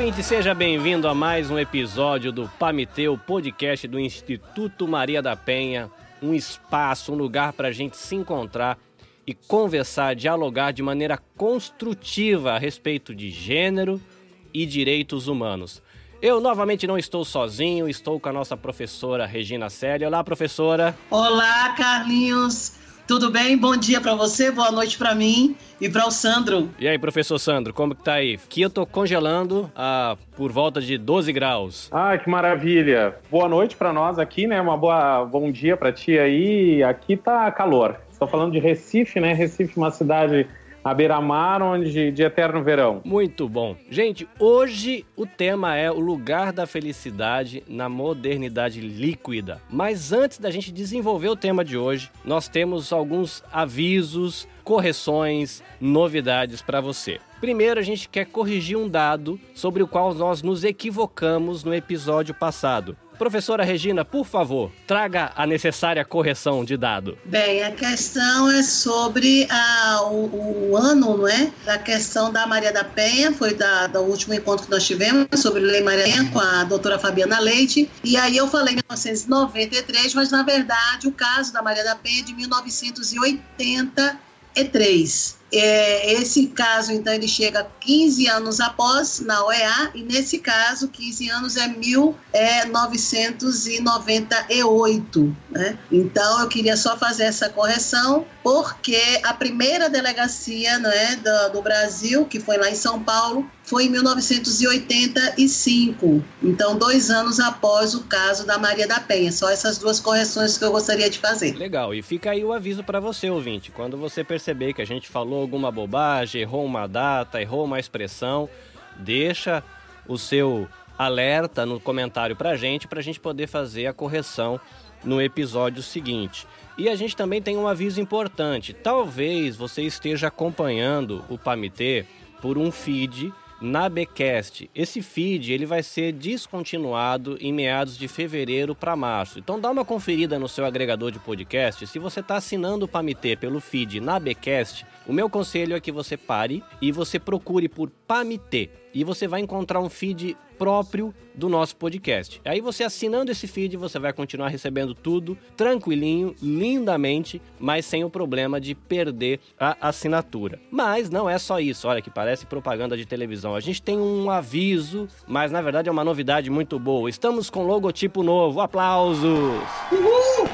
Ouvinte, seja bem-vindo a mais um episódio do Pamiteu, podcast do Instituto Maria da Penha. Um espaço, um lugar para a gente se encontrar e conversar, dialogar de maneira construtiva a respeito de gênero e direitos humanos. Eu novamente não estou sozinho, estou com a nossa professora Regina Célia. Olá, professora. Olá, Carlinhos. Tudo bem? Bom dia para você, boa noite para mim e para o Sandro. E aí, professor Sandro, como que tá aí? Aqui eu tô congelando a por volta de 12 graus. Ah, que maravilha. Boa noite para nós aqui, né? Uma boa bom dia para ti aí. Aqui tá calor. Estou falando de Recife, né? Recife, uma cidade à beira-mar, onde de eterno verão. Muito bom. Gente, hoje o tema é o lugar da felicidade na modernidade líquida. Mas antes da gente desenvolver o tema de hoje, nós temos alguns avisos, correções, novidades para você. Primeiro, a gente quer corrigir um dado sobre o qual nós nos equivocamos no episódio passado. Professora Regina, por favor, traga a necessária correção de dado. Bem, a questão é sobre a, o, o, ano, não é? Da questão da Maria da Penha, foi da, do último encontro que nós tivemos sobre Lei Maria Penha com a doutora Fabiana Leite. E aí eu falei 1993, mas na verdade o caso da Maria da Penha é de 1983. É, esse caso, então, ele chega 15 anos após na OEA, e nesse caso, 15 anos é 1998. Né? Então, eu queria só fazer essa correção, porque a primeira delegacia né, do, do Brasil, que foi lá em São Paulo, foi em 1985. Então, dois anos após o caso da Maria da Penha. Só essas duas correções que eu gostaria de fazer. Legal. E fica aí o aviso para você, ouvinte. Quando você perceber que a gente falou alguma bobagem, errou uma data, errou uma expressão, deixa o seu alerta no comentário para a gente, para a gente poder fazer a correção no episódio seguinte. E a gente também tem um aviso importante. Talvez você esteja acompanhando o Pamitê por um feed na Becast. Esse feed ele vai ser descontinuado em meados de fevereiro para março. Então dá uma conferida no seu agregador de podcast. Se você está assinando o Pamitê pelo feed na Becast, o meu conselho é que você pare e você procure por Pamitê. E você vai encontrar um feed próprio do nosso podcast. Aí você assinando esse feed, você vai continuar recebendo tudo tranquilinho, lindamente, mas sem o problema de perder a assinatura. Mas não é só isso, olha que parece propaganda de televisão. A gente tem um aviso, mas na verdade é uma novidade muito boa. Estamos com logotipo novo. Aplausos! Uhul!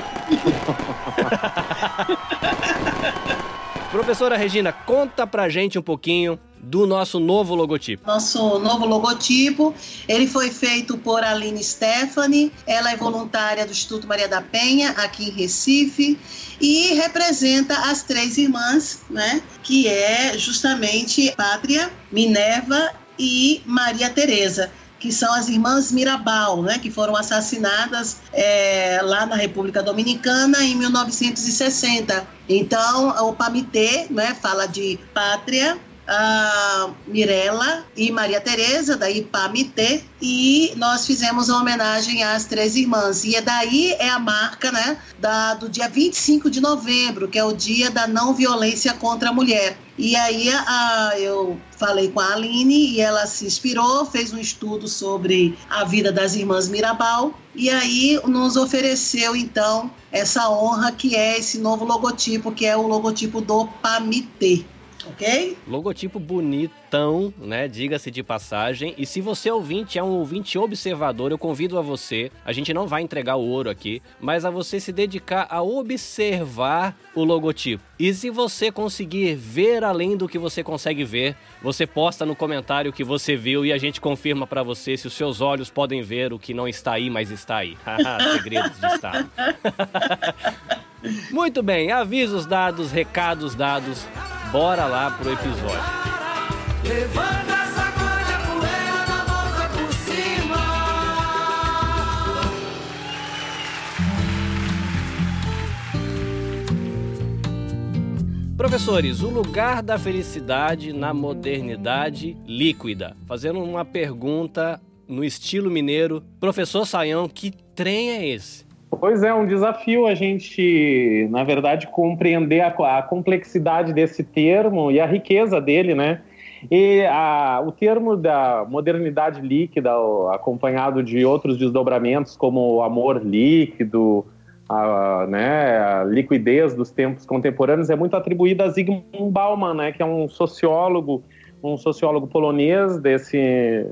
Professora Regina, conta pra gente um pouquinho do nosso novo logotipo. Nosso novo logotipo, ele foi feito por Aline Stephanie, ela é voluntária do Instituto Maria da Penha, aqui em Recife, e representa as três irmãs, né, que é justamente Pátria, Minerva e Maria Teresa que são as irmãs Mirabal, né, que foram assassinadas é, lá na República Dominicana em 1960. Então, o Pamitê né, fala de pátria, a Mirella e Maria Tereza, da IPAMITê, e nós fizemos uma homenagem às três irmãs. E é daí é a marca né, da, do dia 25 de novembro, que é o dia da não violência contra a mulher. E aí a, eu falei com a Aline e ela se inspirou, fez um estudo sobre a vida das irmãs Mirabal e aí nos ofereceu então essa honra que é esse novo logotipo, que é o logotipo do Pamitê ok? Logotipo bonitão, né? Diga-se de passagem. E se você ouvinte é um ouvinte observador, eu convido a você, a gente não vai entregar o ouro aqui, mas a você se dedicar a observar o logotipo. E se você conseguir ver além do que você consegue ver, você posta no comentário o que você viu e a gente confirma para você se os seus olhos podem ver o que não está aí, mas está aí. Segredos de Estado. Muito bem, avisos dados, recados dados. Bora lá pro episódio. Levanta essa poeira na volta por cima. Professores, o lugar da felicidade na modernidade líquida. Fazendo uma pergunta no estilo mineiro. Professor Saião, que trem é esse? Pois é, um desafio a gente, na verdade, compreender a, a, complexidade desse termo e a riqueza dele, né? E a, o termo da modernidade líquida, acompanhado de outros desdobramentos como o amor líquido, a, né, a liquidez dos tempos contemporâneos, é muito atribuído a Zygmunt Bauman, né, que é um sociólogo, um sociólogo polonês desse,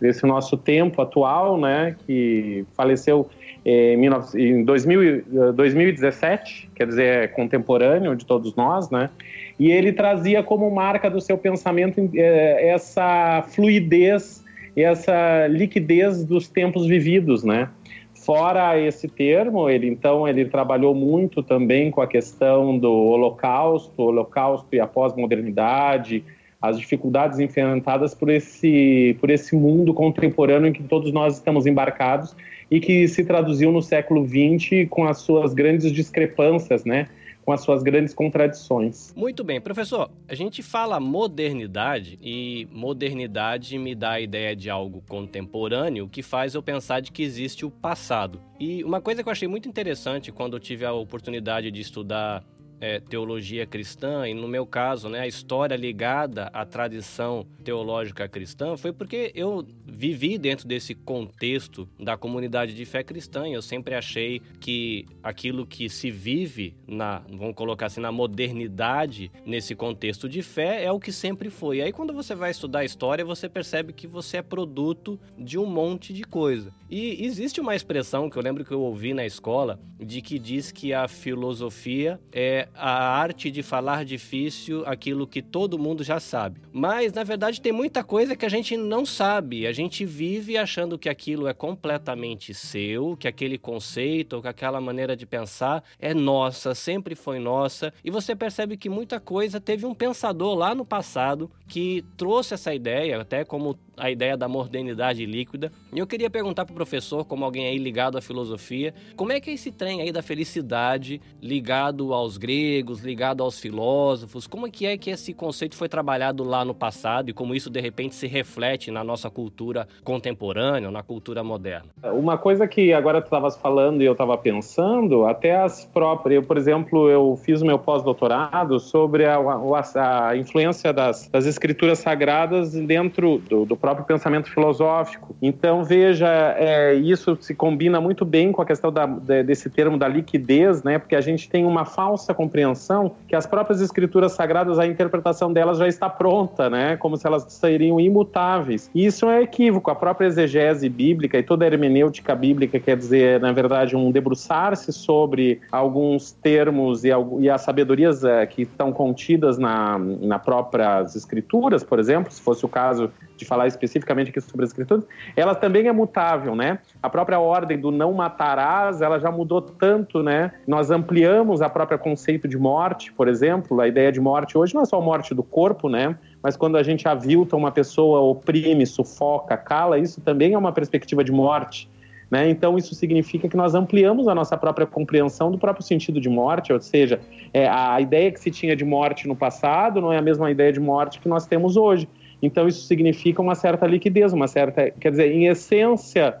desse nosso tempo atual, né, que faleceu em 2000, 2017, quer dizer, é contemporâneo de todos nós, né? E ele trazia como marca do seu pensamento eh, essa fluidez, essa liquidez dos tempos vividos, né? Fora esse termo, ele então ele trabalhou muito também com a questão do Holocausto, Holocausto e a pós-modernidade, as dificuldades enfrentadas por esse, por esse mundo contemporâneo em que todos nós estamos embarcados e que se traduziu no século XX com as suas grandes discrepâncias, né? com as suas grandes contradições. Muito bem, professor. A gente fala modernidade e modernidade me dá a ideia de algo contemporâneo que faz eu pensar de que existe o passado. E uma coisa que eu achei muito interessante quando eu tive a oportunidade de estudar é, teologia cristã, e no meu caso, né, a história ligada à tradição teológica cristã, foi porque eu vivi dentro desse contexto da comunidade de fé cristã. E eu sempre achei que aquilo que se vive na, vamos colocar assim, na modernidade, nesse contexto de fé, é o que sempre foi. E aí, quando você vai estudar história, você percebe que você é produto de um monte de coisa. E existe uma expressão que eu lembro que eu ouvi na escola, de que diz que a filosofia é a arte de falar difícil aquilo que todo mundo já sabe. Mas, na verdade, tem muita coisa que a gente não sabe. A gente vive achando que aquilo é completamente seu, que aquele conceito ou que aquela maneira de pensar é nossa, sempre foi nossa. E você percebe que muita coisa teve um pensador lá no passado que trouxe essa ideia, até como a ideia da modernidade líquida. E eu queria perguntar para o professor, como alguém aí ligado à filosofia, como é que é esse trem aí da felicidade ligado aos gregos, ligado aos filósofos, como é que é que esse conceito foi trabalhado lá no passado e como isso de repente se reflete na nossa cultura contemporânea, na cultura moderna? Uma coisa que agora tu estavas falando e eu estava pensando, até as próprias, eu, por exemplo, eu fiz o meu pós-doutorado sobre a, a, a influência das, das, escrituras sagradas dentro do, do próprio próprio pensamento filosófico. Então, veja, é, isso se combina muito bem com a questão da, desse termo da liquidez, né? Porque a gente tem uma falsa compreensão que as próprias escrituras sagradas, a interpretação delas já está pronta, né? Como se elas seriam imutáveis. Isso é equívoco. A própria exegese bíblica e toda a hermenêutica bíblica quer dizer, na verdade, um debruçar-se sobre alguns termos e, e as sabedorias é, que estão contidas na, na próprias escrituras, por exemplo, se fosse o caso de falar especificamente aqui sobre as escrituras, ela também é mutável, né? A própria ordem do não matarás, ela já mudou tanto, né? Nós ampliamos a própria conceito de morte, por exemplo, a ideia de morte hoje não é só a morte do corpo, né? Mas quando a gente avilta uma pessoa, oprime, sufoca, cala, isso também é uma perspectiva de morte. Né? Então, isso significa que nós ampliamos a nossa própria compreensão do próprio sentido de morte, ou seja, é, a ideia que se tinha de morte no passado não é a mesma ideia de morte que nós temos hoje. Então isso significa uma certa liquidez, uma certa, quer dizer, em essência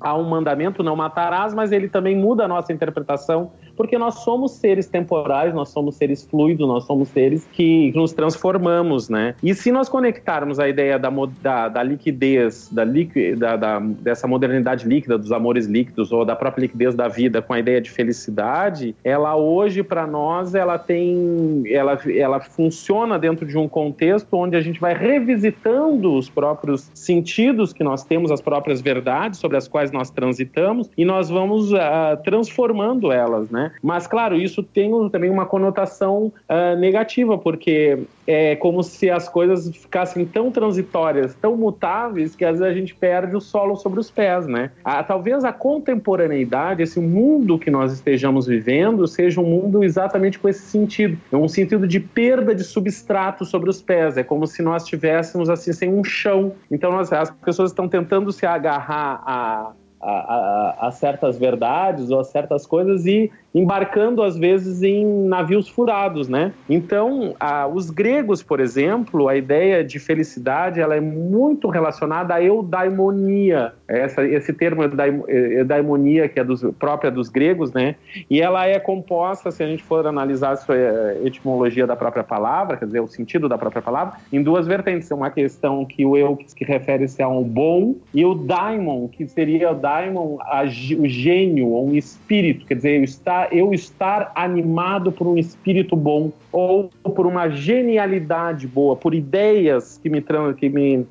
há um mandamento não matarás, mas ele também muda a nossa interpretação porque nós somos seres temporais, nós somos seres fluidos, nós somos seres que nos transformamos, né? E se nós conectarmos a ideia da, da, da liquidez, da, da, da, dessa modernidade líquida, dos amores líquidos ou da própria liquidez da vida com a ideia de felicidade, ela hoje para nós ela tem, ela, ela funciona dentro de um contexto onde a gente vai revisitando os próprios sentidos que nós temos, as próprias verdades sobre as quais nós transitamos e nós vamos uh, transformando elas, né? Mas, claro, isso tem também uma conotação uh, negativa, porque é como se as coisas ficassem tão transitórias, tão mutáveis, que às vezes a gente perde o solo sobre os pés, né? Ah, talvez a contemporaneidade, esse mundo que nós estejamos vivendo, seja um mundo exatamente com esse sentido. É um sentido de perda de substrato sobre os pés. É como se nós estivéssemos assim sem um chão. Então nós, as pessoas estão tentando se agarrar a a, a, a, certas verdades ou a certas coisas e embarcando às vezes em navios furados, né? Então, a, os gregos, por exemplo, a ideia de felicidade ela é muito relacionada à eudaimonia, essa, esse termo eudaimonia que é dos, própria dos gregos, né? E ela é composta, se a gente for analisar a sua eh, etimologia da própria palavra, quer dizer, o sentido da própria palavra, em duas vertentes. Uma questão que o eu que refere-se a um bom e o daimon, que seria o daimon, a, o gênio, ou um espírito, quer dizer, eu estar, eu estar animado por um espírito bom ou por uma genialidade boa, por ideias que me, que me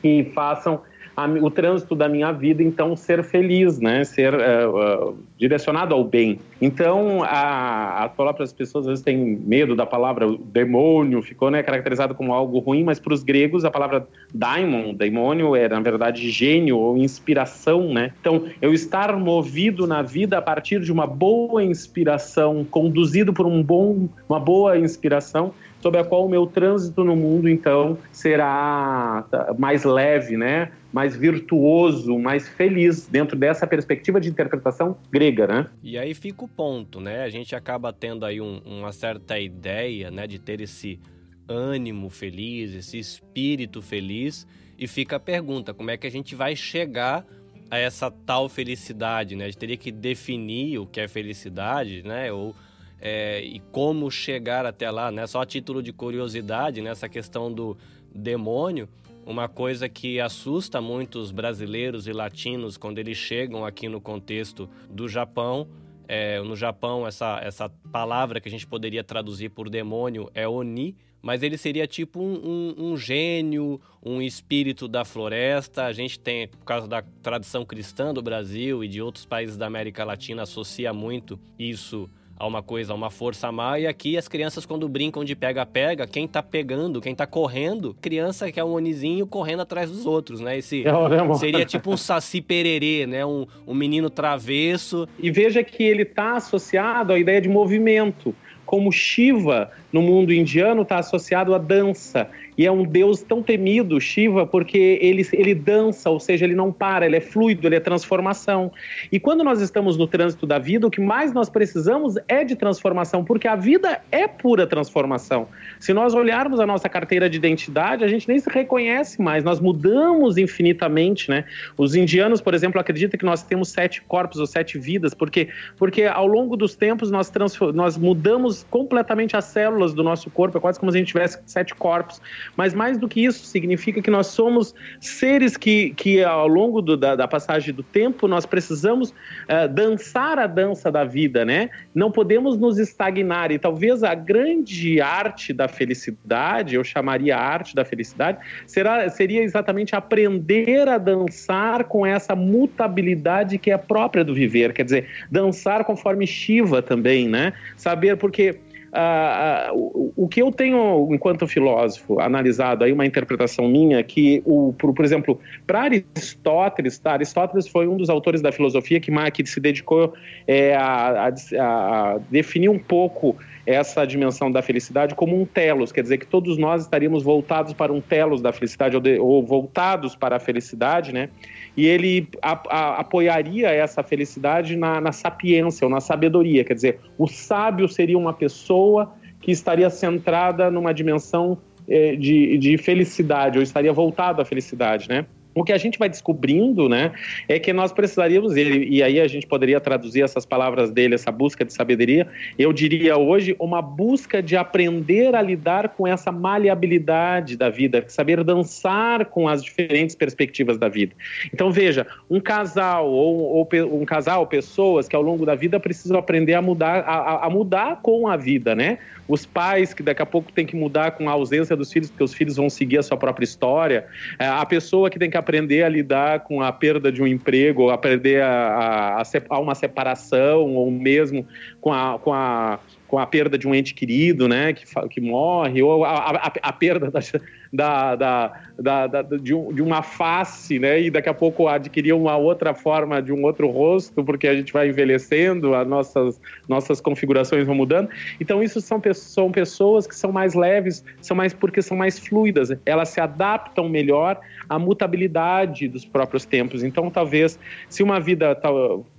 que façam a, o trânsito da minha vida, então ser feliz, né? Ser uh, uh, direcionado ao bem. Então, a, as próprias pessoas às vezes têm medo da palavra demônio, ficou né, caracterizado como algo ruim, mas para os gregos a palavra daimon, demônio, era na verdade gênio ou inspiração, né? Então, eu estar movido na vida a partir de uma boa inspiração, conduzido por um bom, uma boa inspiração, sobre a qual o meu trânsito no mundo, então, será mais leve, né? Mais virtuoso, mais feliz dentro dessa perspectiva de interpretação grega, né? E aí fica o ponto, né? A gente acaba tendo aí um, uma certa ideia, né, de ter esse ânimo feliz, esse espírito feliz, e fica a pergunta, como é que a gente vai chegar a essa tal felicidade, né? A gente teria que definir o que é felicidade, né? Ou é, e como chegar até lá, né? Só a título de curiosidade, nessa né? questão do demônio, uma coisa que assusta muitos brasileiros e latinos quando eles chegam aqui no contexto do Japão. É, no Japão, essa, essa palavra que a gente poderia traduzir por demônio é Oni, mas ele seria tipo um, um, um, gênio, um espírito da floresta. A gente tem, por causa da tradição cristã do Brasil e de outros países da América Latina, associa muito isso a uma coisa, a uma força má. E aqui as crianças, quando brincam de pega-pega, quem tá pegando, quem tá correndo, criança que é um onizinho correndo atrás dos outros, né? Esse é seria tipo um saci pererê, né? Um, um menino travesso. E veja que ele tá associado à ideia de movimento. Como Shiva, no mundo indiano, está associado à dança. E é um deus tão temido, Shiva, porque ele, ele dança, ou seja, ele não para, ele é fluido, ele é transformação. E quando nós estamos no trânsito da vida, o que mais nós precisamos é de transformação, porque a vida é pura transformação. Se nós olharmos a nossa carteira de identidade, a gente nem se reconhece mais, nós mudamos infinitamente, né? Os indianos, por exemplo, acreditam que nós temos sete corpos ou sete vidas, porque, porque ao longo dos tempos nós, nós mudamos completamente as células do nosso corpo, é quase como se a gente tivesse sete corpos. Mas mais do que isso, significa que nós somos seres que, que ao longo do, da, da, passagem do tempo, nós precisamos uh, dançar a dança da vida, né? Não podemos nos estagnar. E talvez a grande arte da felicidade, eu chamaria a arte da felicidade, será, seria exatamente aprender a dançar com essa mutabilidade que é própria do viver. Quer dizer, dançar conforme Shiva também, né? Saber porque ah, o, o, que eu tenho, enquanto filósofo, analisado aí uma interpretação minha, que, o, por, por exemplo, para Aristóteles, tá? Aristóteles foi um dos autores da filosofia que, que se dedicou é, a, a, a definir um pouco essa dimensão da felicidade como um telos, quer dizer que todos nós estaríamos voltados para um telos da felicidade ou, de, ou voltados para a felicidade, né? E ele a, a, apoiaria essa felicidade na, na sapiência ou na sabedoria, quer dizer, o sábio seria uma pessoa que estaria centrada numa dimensão eh, de, de felicidade ou estaria voltado à felicidade, né? O que a gente vai descobrindo, né, é que nós precisaríamos, e, e aí a gente poderia traduzir essas palavras dele, essa busca de sabedoria, eu diria hoje, uma busca de aprender a lidar com essa maleabilidade da vida, saber dançar com as diferentes perspectivas da vida. Então, veja, um casal ou, ou um casal, pessoas que ao longo da vida precisam aprender a mudar, a, a mudar com a vida, né? Os pais que daqui a pouco tem que mudar com a ausência dos filhos, porque os filhos vão seguir a sua própria história, é, a pessoa que tem que aprender a lidar com a perda de um emprego, aprender a, a, a uma separação, ou mesmo com a, com a com a perda de um ente querido, né, que, que morre, ou a, a, a perda da, da, da, da, da de, um, de, uma face, né? E daqui a pouco adquirir uma outra forma de um outro rosto, porque a gente vai envelhecendo, as nossas, nossas configurações vão mudando. Então, isso são, são pessoas que são mais leves, são mais porque são mais fluidas, elas se adaptam melhor à mutabilidade dos próprios tempos. Então, talvez, se uma vida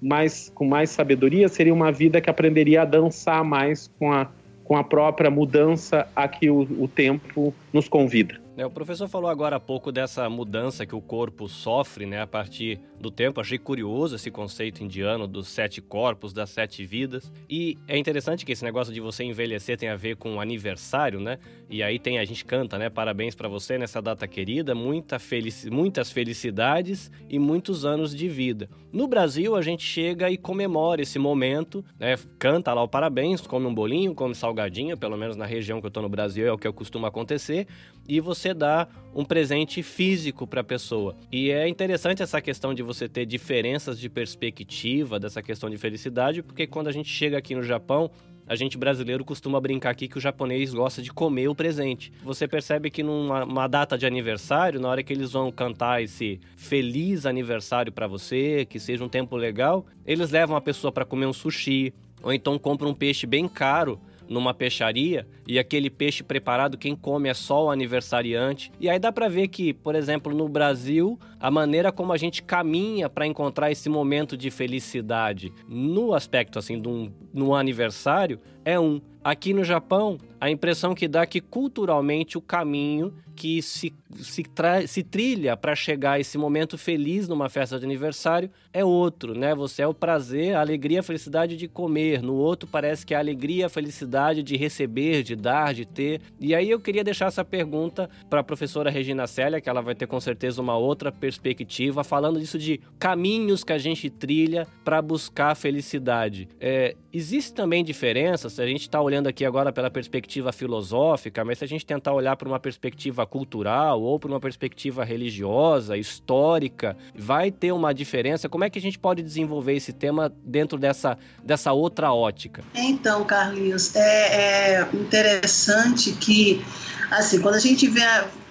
mais, com mais sabedoria, seria uma vida que aprenderia a dançar mais com a com a própria mudança a que o, o tempo nos convida. É, o professor falou agora há pouco dessa mudança que o corpo sofre né, a partir do tempo. Achei curioso esse conceito indiano dos sete corpos, das sete vidas. E é interessante que esse negócio de você envelhecer tem a ver com aniversário, né? E aí tem a gente canta, né? Parabéns para você nessa data querida, muita felici muitas felicidades e muitos anos de vida. No Brasil, a gente chega e comemora esse momento, né? Canta lá o parabéns, come um bolinho, come salgadinho, pelo menos na região que eu tô no Brasil é o que costuma acontecer, e você dá um presente físico para a pessoa. E é interessante essa questão de você ter diferenças de perspectiva dessa questão de felicidade, porque quando a gente chega aqui no Japão, a gente brasileiro costuma brincar aqui que o japonês gosta de comer o presente. Você percebe que numa data de aniversário, na hora que eles vão cantar esse feliz aniversário para você, que seja um tempo legal, eles levam a pessoa para comer um sushi, ou então compram um peixe bem caro numa peixaria e aquele peixe preparado quem come é só o aniversariante. E aí dá para ver que, por exemplo, no Brasil, a maneira como a gente caminha para encontrar esse momento de felicidade no aspecto assim de um no aniversário é um. Aqui no Japão, a impressão que dá é que culturalmente o caminho que se, se, se trilha para chegar a esse momento feliz numa festa de aniversário é outro, né? Você é o prazer, a alegria, a felicidade de comer. No outro parece que é a alegria, a felicidade de receber, de dar, de ter. E aí eu queria deixar essa pergunta para a professora Regina Célia, que ela vai ter com certeza uma outra perspectiva, falando disso de caminhos que a gente trilha para buscar felicidade. É, existe também diferença, se a gente está olhando aqui agora pela perspectiva filosófica, mas se a gente tentar olhar para uma perspectiva cultural ou para uma perspectiva religiosa, histórica, vai ter uma diferença? Como é que a gente pode desenvolver esse tema dentro dessa, dessa outra ótica? Então, Carlinhos, é, é interessante que, assim, quando a gente vê,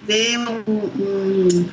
vê um, um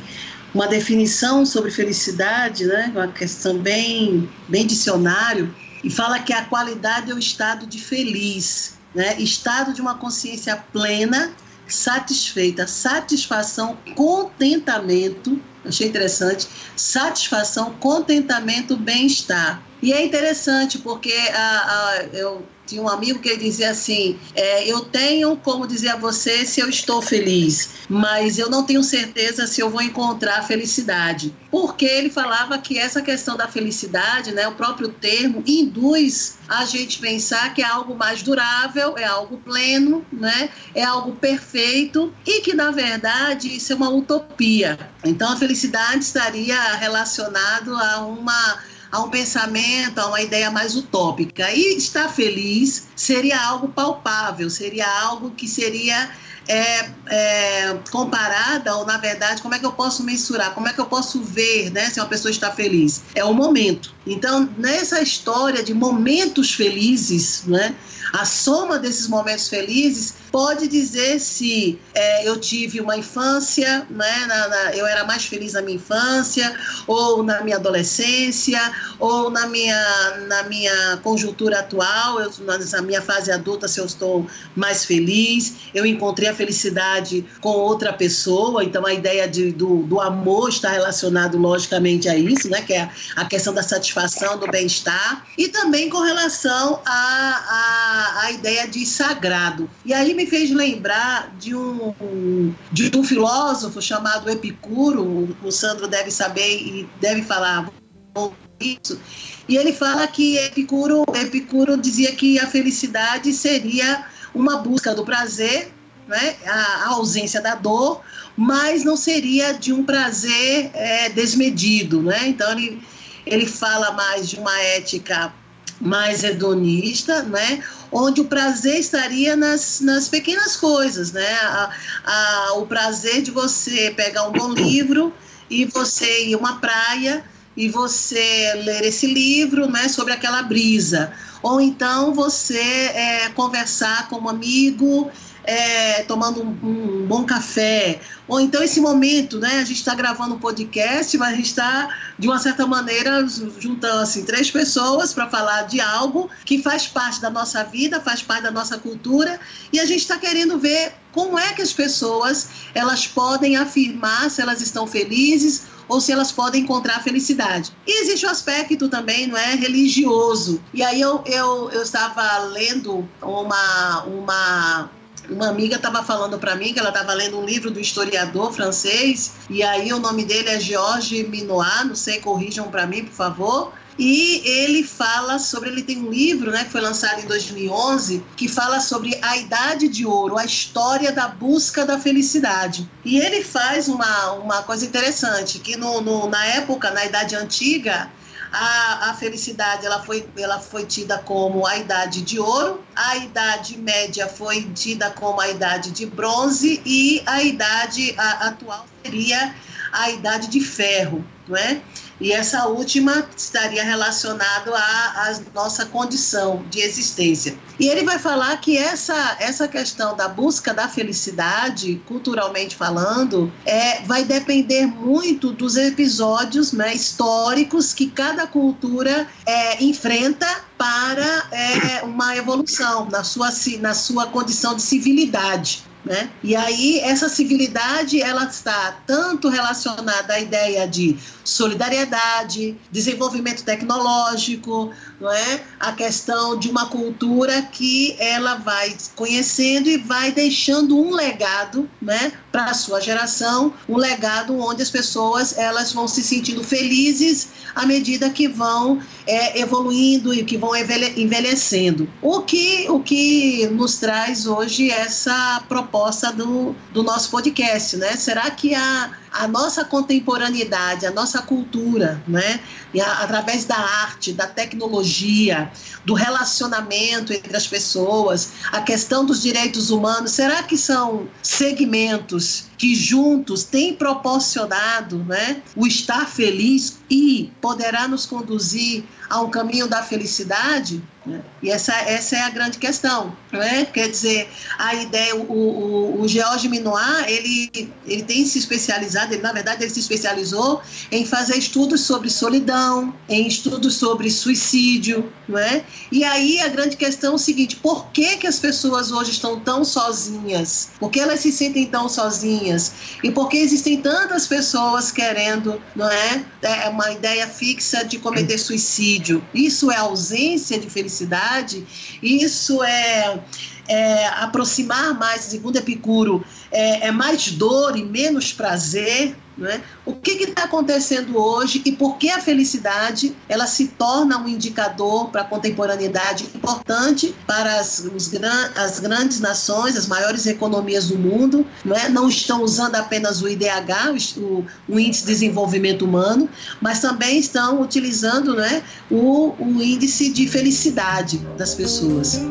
uma definição sobre felicidade, né, uma questão bem, bem dicionário, e fala que a qualidade é o estado de feliz, né, estado de uma consciência plena satisfeita, satisfação, contentamento, achei interessante, satisfação, contentamento, bem-estar. E é interessante porque a, a, eu tinha um amigo que ele dizia assim: é, Eu tenho como dizer a você se eu estou feliz, mas eu não tenho certeza se eu vou encontrar felicidade. Porque ele falava que essa questão da felicidade, né, o próprio termo, induz a gente pensar que é algo mais durável, é algo pleno, né, é algo perfeito e que, na verdade, isso é uma utopia. Então, a felicidade estaria relacionado a uma a um pensamento, a uma ideia mais utópica. E estar feliz seria algo palpável, seria algo que seria é, é, comparada, ou na verdade, como é que eu posso mensurar, como é que eu posso ver né, se uma pessoa está feliz? É o momento. Então, nessa história de momentos felizes, né, a soma desses momentos felizes pode dizer se é, eu tive uma infância, né, na, na, eu era mais feliz na minha infância, ou na minha adolescência, ou na minha, na minha conjuntura atual, eu, na minha fase adulta, se eu estou mais feliz, eu encontrei a felicidade com outra pessoa, então a ideia de, do, do amor está relacionado logicamente a isso, né, que é a, a questão da satisfação, do bem-estar, e também com relação à a, a, a ideia de sagrado. E aí me fez lembrar de um, de um filósofo chamado Epicuro, o Sandro deve saber e deve falar isso. E ele fala que Epicuro, Epicuro dizia que a felicidade seria uma busca do prazer, né, a, ausência da dor, mas não seria de um prazer é, desmedido. Né? Então ele, ele fala mais de uma ética mais hedonista, né? onde o prazer estaria nas, nas pequenas coisas, né? A, a, o prazer de você pegar um bom livro e você ir a uma praia e você ler esse livro né, sobre aquela brisa. Ou então você é, conversar com um amigo é, tomando um, um, bom café, ou então esse momento, né? A gente está gravando um podcast, mas a gente está, de uma certa maneira, juntando assim, três pessoas para falar de algo que faz parte da nossa vida, faz parte da nossa cultura, e a gente está querendo ver como é que as pessoas elas podem afirmar se elas estão felizes ou se elas podem encontrar felicidade. E existe o um aspecto também, não é, religioso. E aí eu, eu, eu estava lendo uma, uma uma amiga estava falando para mim que ela estava lendo um livro do historiador francês, e aí o nome dele é Georges Minois, não sei, corrijam para mim, por favor. E ele fala sobre, ele tem um livro, né, que foi lançado em 2011, que fala sobre a Idade de Ouro, a história da busca da felicidade. E ele faz uma, uma coisa interessante, que no, no na época, na Idade Antiga, a, a, felicidade ela foi, ela foi tida como a idade de ouro, a idade média foi tida como a idade de bronze e a idade a, atual seria a idade de ferro, não é? E essa última estaria relacionado à, à, nossa condição de existência. E ele vai falar que essa, essa questão da busca da felicidade, culturalmente falando, é, vai depender muito dos episódios né, históricos que cada cultura é, enfrenta para é, uma evolução na sua, na sua condição de civilidade. Né? E aí essa civilidade ela está tanto relacionada à ideia de solidariedade, desenvolvimento tecnológico, não é? A questão de uma cultura que ela vai conhecendo e vai deixando um legado, né, para a sua geração, um legado onde as pessoas elas vão se sentindo felizes à medida que vão é, evoluindo e que vão envelhecendo. O que, o que nos traz hoje essa proposta do, do nosso podcast, né? Será que a a nossa contemporaneidade, a nossa cultura, né? E a, através da arte, da tecnologia, do relacionamento entre as pessoas, a questão dos direitos humanos, será que são segmentos que juntos têm proporcionado né, o estar feliz e poderá nos conduzir a um caminho da felicidade? Né? E essa, essa é a grande questão. Né? Quer dizer, a ideia, o, o, o Georges Minoir, ele, ele tem se especializado, ele, na verdade, ele se especializou em fazer estudos sobre solidão, em estudos sobre suicídio. Não é? E aí a grande questão é o seguinte: por que, que as pessoas hoje estão tão sozinhas? Por que elas se sentem tão sozinhas? E por que existem tantas pessoas querendo, não é? é uma ideia fixa de cometer suicídio? Isso é ausência de felicidade felicidade, isso é, é aproximar mais, segundo Epicuro, é, é mais dor e menos prazer. É? O que está acontecendo hoje e por que a felicidade ela se torna um indicador para a contemporaneidade importante para as, os, as grandes nações, as maiores economias do mundo, não, é? não estão usando apenas o IDH, o, o, Índice de Desenvolvimento Humano, mas também estão utilizando né, o, o índice de felicidade das pessoas.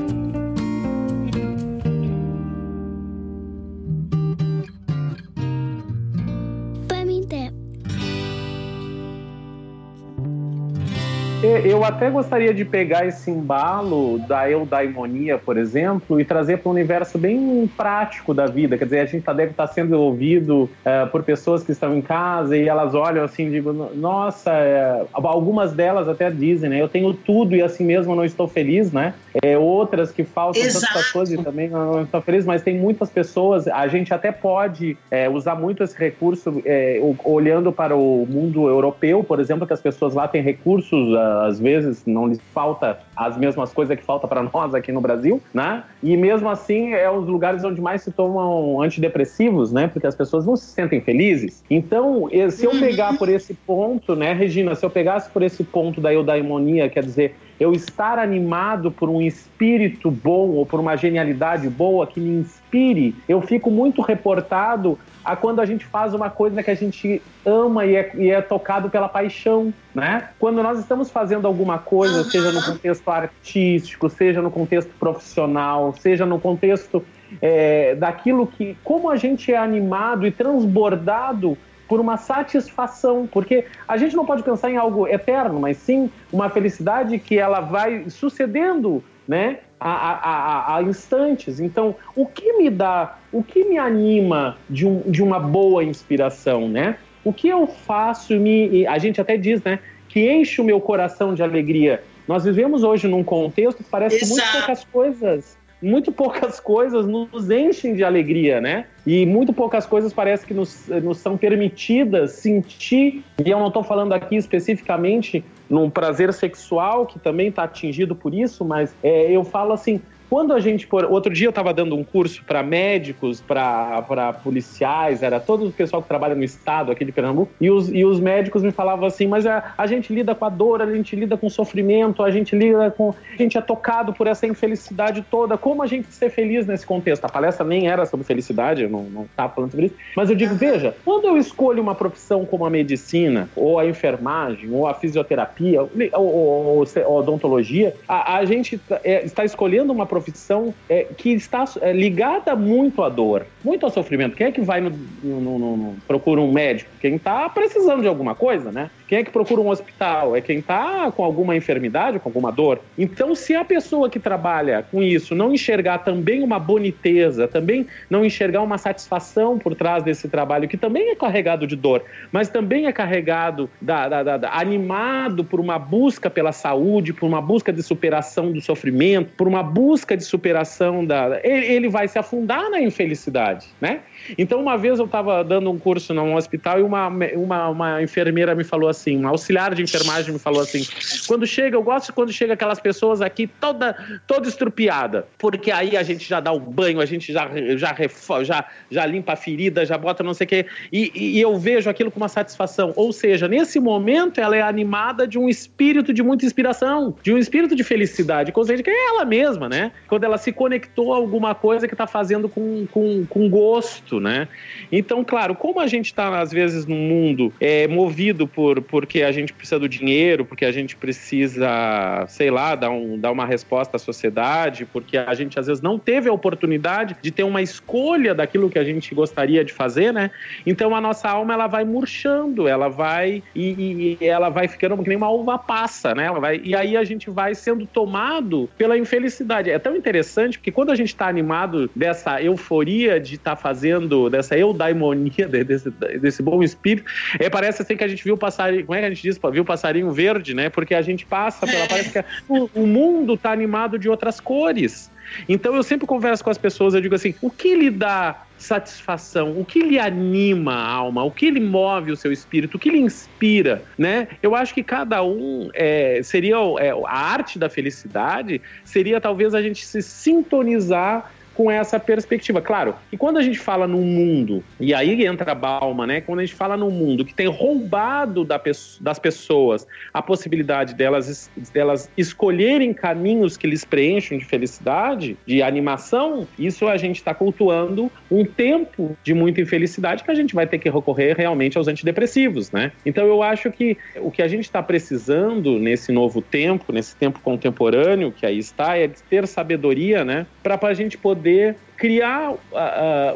Eu até gostaria de pegar esse embalo da eudaimonia, por exemplo, e trazer para um universo bem prático da vida. Quer dizer, a gente tá, deve estar tá sendo ouvido uh, por pessoas que estão em casa e elas olham assim, digo, nossa, é... algumas delas até dizem, né? Eu tenho tudo e assim mesmo não estou feliz, né? É, outras que faltam tantas coisas e também não estou feliz, mas tem muitas pessoas, a gente até pode é, usar muito esse recurso é, olhando para o mundo europeu, por exemplo, que as pessoas lá têm recursos, às vezes não lhes falta as mesmas coisas que falta para nós aqui no Brasil, né? E mesmo assim é os lugares onde mais se tomam antidepressivos, né? Porque as pessoas não se sentem felizes. Então, se eu pegar por esse ponto, né, Regina, se eu pegasse por esse ponto da eudaimonia, quer dizer, eu estar animado por um espírito bom ou por uma genialidade boa que me inspire, eu fico muito reportado a quando a gente faz uma coisa que a gente ama e é, e é tocado pela paixão, né? Quando nós estamos fazendo alguma coisa, seja no contexto artístico, seja no contexto profissional, seja no contexto é, daquilo que, como a gente é animado e transbordado por uma satisfação, porque a gente não pode pensar em algo eterno, mas sim uma felicidade que ela vai sucedendo, né? a, a, a, instantes. Então, o que me dá, o que me anima de, um, de uma boa inspiração, né? O que eu faço, me, a gente até diz, né? Que enche o meu coração de alegria. Nós vivemos hoje num contexto que parece Exato. que muito poucas coisas muito poucas coisas nos enchem de alegria, né? E muito poucas coisas parece que nos, nos são permitidas sentir, e eu não estou falando aqui especificamente num prazer sexual, que também está atingido por isso, mas é, eu falo assim, quando a gente. Por... Outro dia eu estava dando um curso para médicos, para policiais, era todo o pessoal que trabalha no estado aqui de Pernambuco, e os, e os médicos me falavam assim: mas a, a gente lida com a dor, a gente lida com o sofrimento, a gente lida com. A gente é tocado por essa infelicidade toda. Como a gente ser feliz nesse contexto? A palestra nem era sobre felicidade, eu não estava falando sobre isso. Mas eu digo: veja, quando eu escolho uma profissão como a medicina, ou a enfermagem, ou a fisioterapia, ou, ou, ou a odontologia, a, a gente é, está escolhendo uma profissão é, que está é, ligada muito à dor, muito ao sofrimento. Quem é que vai no, no, no, no procura um médico? Quem está precisando de alguma coisa, né? Quem é que procura um hospital? É quem está com alguma enfermidade, com alguma dor. Então, se a pessoa que trabalha com isso não enxergar também uma boniteza, também não enxergar uma satisfação por trás desse trabalho, que também é carregado de dor, mas também é carregado, da, da, da, animado por uma busca pela saúde, por uma busca de superação do sofrimento, por uma busca de superação da. Ele, ele vai se afundar na infelicidade, né? Então, uma vez eu estava dando um curso num hospital e uma, uma, uma enfermeira me falou assim, um auxiliar de enfermagem me falou assim: quando chega, eu gosto quando chega aquelas pessoas aqui toda, toda estrupiada, porque aí a gente já dá o banho, a gente já, já, já, já limpa a ferida, já bota não sei o quê, e, e eu vejo aquilo com uma satisfação. Ou seja, nesse momento ela é animada de um espírito de muita inspiração, de um espírito de felicidade, seja, que é ela mesma, né? Quando ela se conectou a alguma coisa que está fazendo com, com, com gosto né? Então, claro, como a gente está às vezes num mundo é, movido por porque a gente precisa do dinheiro, porque a gente precisa, sei lá, dar, um, dar uma resposta à sociedade, porque a gente às vezes não teve a oportunidade de ter uma escolha daquilo que a gente gostaria de fazer, né? Então a nossa alma ela vai murchando, ela vai e, e ela vai ficando que nem uma uva passa, né? Ela vai, e aí a gente vai sendo tomado pela infelicidade. É tão interessante porque quando a gente está animado dessa euforia de estar tá fazendo dessa eudaimonia, desse, desse bom espírito, é, parece assim que a gente viu o passarinho, como é que a gente diz? Viu o passarinho verde, né? Porque a gente passa pela. Parece que o, o mundo está animado de outras cores. Então eu sempre converso com as pessoas, eu digo assim: o que lhe dá satisfação, o que lhe anima a alma, o que lhe move o seu espírito, o que lhe inspira, né? Eu acho que cada um é, seria é, a arte da felicidade seria talvez a gente se sintonizar com essa perspectiva. Claro, e quando a gente fala num mundo, e aí entra a Balma, né? Quando a gente fala num mundo que tem roubado da, das pessoas a possibilidade delas, delas escolherem caminhos que lhes preenchem de felicidade, de animação, isso a gente está cultuando um tempo de muita infelicidade que a gente vai ter que recorrer realmente aos antidepressivos, né? Então eu acho que o que a gente está precisando nesse novo tempo, nesse tempo contemporâneo que aí está, é ter sabedoria, né? Para a gente poder poder criar uh,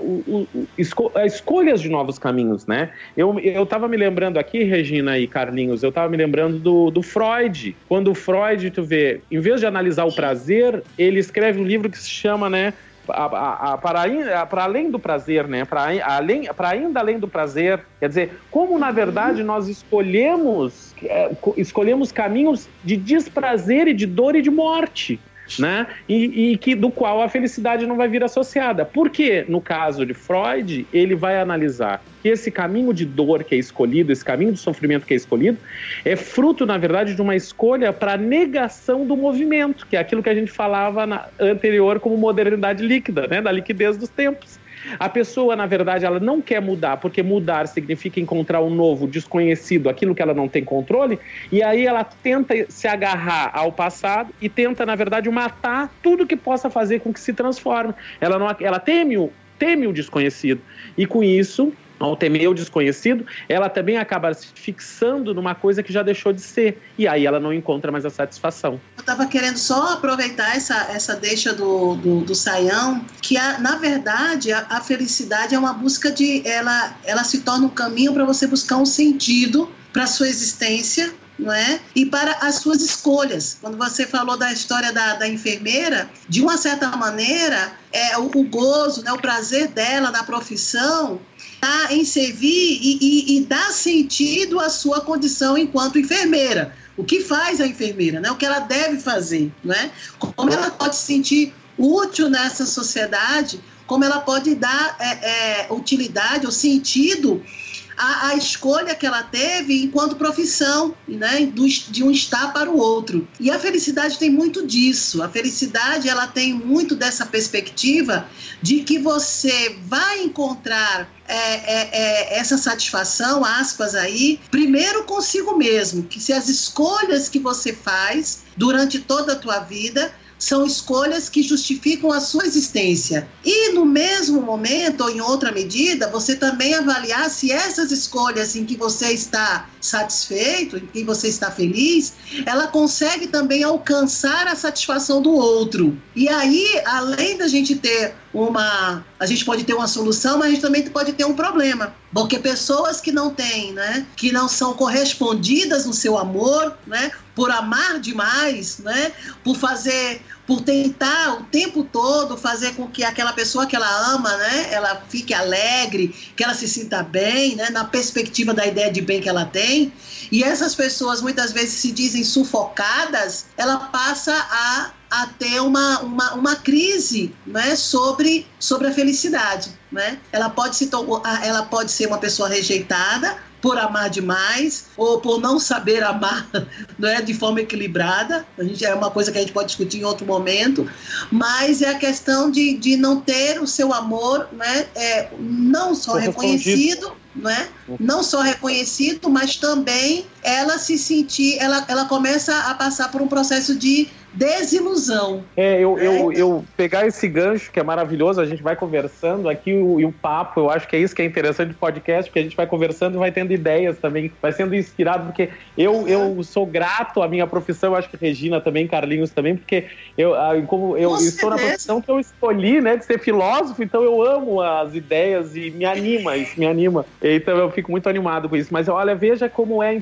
uh, uh, esco escolhas de novos caminhos, né? Eu estava me lembrando aqui, Regina e Carlinhos, eu estava me lembrando do, do Freud. Quando o Freud, tu vê, em vez de analisar o prazer, ele escreve um livro que se chama, né, para, além do prazer, né? Para, além, para ainda além do prazer. Quer dizer, como na verdade nós escolhemos, é, escolhemos caminhos de desprazer e de dor e de morte né? E, e, que do qual a felicidade não vai vir associada. Porque no caso de Freud, ele vai analisar que esse caminho de dor que é escolhido, esse caminho de sofrimento que é escolhido, é fruto, na verdade, de uma escolha para negação do movimento, que é aquilo que a gente falava na, anterior como modernidade líquida, né? Da liquidez dos tempos. A pessoa, na verdade, ela não quer mudar, porque mudar significa encontrar um novo desconhecido, aquilo que ela não tem controle, e aí ela tenta se agarrar ao passado e tenta, na verdade, matar tudo que possa fazer com que se transforme. Ela, não, ela teme o, teme o desconhecido. E com isso, ao temer o desconhecido, ela também acaba se fixando numa coisa que já deixou de ser. E aí ela não encontra mais a satisfação. Eu estava querendo só aproveitar essa, essa deixa do, do, do Saião, que a, na verdade a, a, felicidade é uma busca de. Ela, ela se torna um caminho para você buscar um sentido para sua existência não é? E para as suas escolhas. Quando você falou da história da, da enfermeira, de uma certa maneira, é, o, o gozo, né, o prazer dela na profissão está em servir e, e, e dar sentido à sua condição enquanto enfermeira. O que faz a enfermeira, né? O que ela deve fazer, né? Como ela pode se sentir útil nessa sociedade, como ela pode dar é, é, utilidade ou sentido a, a, escolha que ela teve enquanto profissão, né, do, de um estar para o outro. E a felicidade tem muito disso. A felicidade ela tem muito dessa perspectiva de que você vai encontrar é, é, é, essa satisfação, aspas aí, primeiro consigo mesmo, que se as escolhas que você faz durante toda a tua vida são escolhas que justificam a sua existência. E no mesmo momento, ou em outra medida, você também avaliar se essas escolhas em que você está satisfeito, em que você está feliz, ela consegue também alcançar a satisfação do outro. E aí, além da gente ter uma. A gente pode ter uma solução, mas a gente também pode ter um problema. Porque pessoas que não têm, né? Que não são correspondidas no seu amor, né? Por amar demais, né? Por fazer por tentar o tempo todo fazer com que aquela pessoa que ela ama, né, ela fique alegre, que ela se sinta bem, né, na perspectiva da ideia de bem que ela tem. E essas pessoas muitas vezes se dizem sufocadas, ela passa a a ter uma, uma, uma crise né, sobre, sobre a felicidade. Né? Ela, pode se, ela pode ser uma pessoa rejeitada por amar demais ou por não saber amar não é, de forma equilibrada. A gente, é uma coisa que a gente pode discutir em outro momento, mas é a questão de, de não ter o seu amor né, é, não só reconhecido não é? Não só reconhecido, mas também ela se sentir, ela, ela começa a passar por um processo de desilusão. É, eu, eu, é. eu pegar esse gancho que é maravilhoso, a gente vai conversando aqui o, e o papo, eu acho que é isso que é interessante do podcast, porque a gente vai conversando e vai tendo ideias também, vai sendo inspirado, porque eu, eu sou grato à minha profissão, eu acho que Regina também, Carlinhos também, porque eu, ah, como eu, eu estou na profissão que eu escolhi, né, de ser filósofo, então eu amo as ideias e me anima, isso me anima. Então eu fico muito animado com isso. Mas olha, veja como é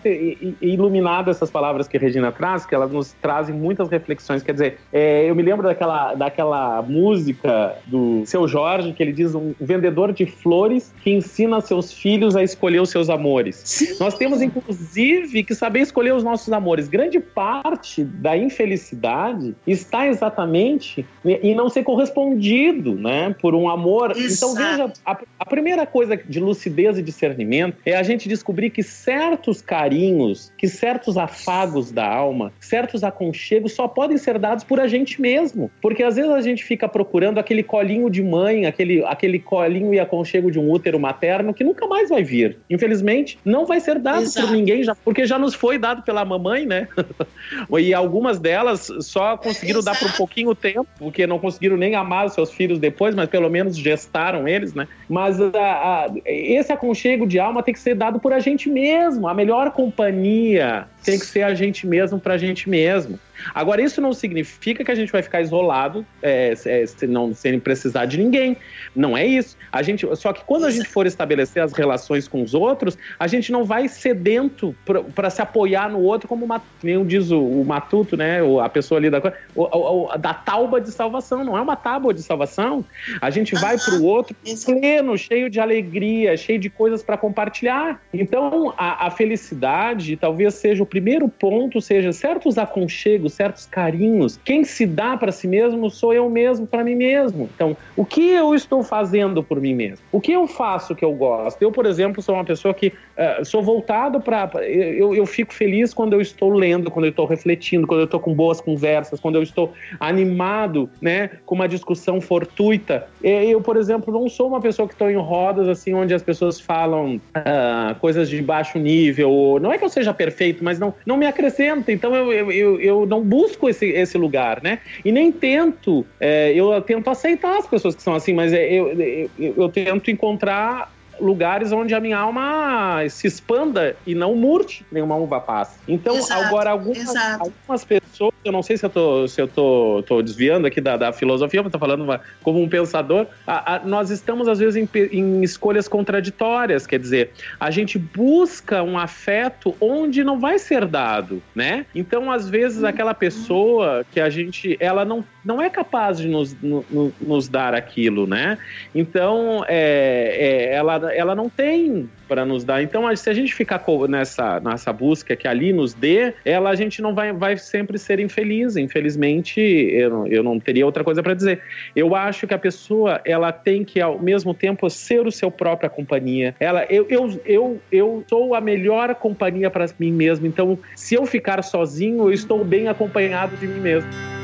iluminado essas palavras que a Regina traz, que elas nos trazem muitas reflexões reflexões. Quer dizer, é, eu me lembro daquela, daquela música do seu Jorge, que ele diz: um vendedor de flores que ensina seus filhos a escolher os seus amores. Sim. Nós temos, inclusive, que saber escolher os nossos amores. Grande parte da infelicidade está exatamente em não ser correspondido né, por um amor. Então, Exato. Então, veja, a, a primeira coisa de lucidez e discernimento é a gente descobrir que certos carinhos, que certos afagos da alma, certos aconchegos só podem podem ser dados por a gente mesmo. Porque às vezes a gente fica procurando aquele colinho de mãe, aquele, aquele colinho e aconchego de um útero materno que nunca mais vai vir. Infelizmente, não vai ser dado Exato. por ninguém, já, porque já nos foi dado pela mamãe, né? e algumas delas só conseguiram Exato. dar por um pouquinho tempo, porque não conseguiram nem amar os seus filhos depois, mas pelo menos gestaram eles, né? Mas a, a, esse aconchego de alma tem que ser dado por a gente mesmo. A melhor companhia tem que ser a gente mesmo para a gente mesmo. Agora, isso não significa que a gente vai ficar isolado é, é, não, sem precisar de ninguém. Não é isso. A gente, só que quando a gente for estabelecer as relações com os outros, a gente não vai sedento para se apoiar no outro, como uma, nem diz o, o, matuto, né? A pessoa ali da, o, o, da tauba de salvação. Não é uma tábua de salvação. A gente vai para o outro pleno, cheio de alegria, cheio de coisas para compartilhar. Então, a, a felicidade talvez seja o primeiro ponto, seja certos aconchegos certos carinhos. Quem se dá para si mesmo sou eu mesmo para mim mesmo. Então, o que eu estou fazendo por mim mesmo? O que eu faço que eu gosto? Eu, por exemplo, sou uma pessoa que uh, sou voltado para. Eu, eu fico feliz quando eu estou lendo, quando eu estou refletindo, quando eu estou com boas conversas, quando eu estou animado, né, com uma discussão fortuita. Eu, por exemplo, não sou uma pessoa que estou em rodas assim onde as pessoas falam uh, coisas de baixo nível. Não é que eu seja perfeito, mas não, não me acrescenta. Então eu, eu, eu, eu não não busco esse, esse lugar, né? E nem tento, é, eu tento aceitar as pessoas que são assim, mas é, eu, eu, eu tento encontrar lugares onde a minha alma se expanda e não murte nenhuma uva passa. Então, exato, agora, algumas, algumas pessoas, eu não sei se eu tô, se eu tô, tô desviando aqui da, da filosofia, mas tô falando uma, como um pensador, a, a, nós estamos, às vezes, em, em escolhas contraditórias, quer dizer, a gente busca um afeto onde não vai ser dado, né? Então, às vezes, aquela pessoa que a gente, ela não, não é capaz de nos, no, nos dar aquilo, né? Então, é, é, ela, ela não tem para nos dar. Então, se a gente ficar nessa, nessa busca que ali nos dê, ela a gente não vai, vai sempre ser infeliz. Infelizmente, eu, eu não teria outra coisa para dizer. Eu acho que a pessoa ela tem que, ao mesmo tempo, ser o seu própria companhia. Ela, eu, eu, eu, eu sou a melhor companhia para mim mesmo. Então, se eu ficar sozinho, eu estou bem acompanhado de mim mesmo.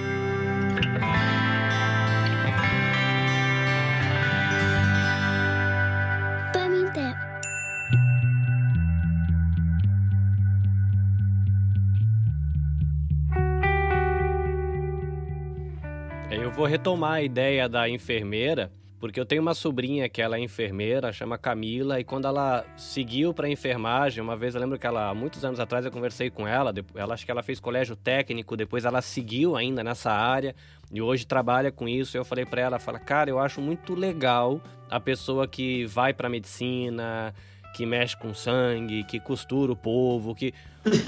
Vou retomar a ideia da enfermeira, porque eu tenho uma sobrinha que ela é enfermeira, chama Camila, e quando ela seguiu para enfermagem, uma vez eu lembro que ela, muitos anos atrás eu conversei com ela, ela acho que ela fez colégio técnico, depois ela seguiu ainda nessa área e hoje trabalha com isso. Eu falei para ela, fala, cara, eu acho muito legal a pessoa que vai para medicina, que mexe com sangue, que costura o povo, que.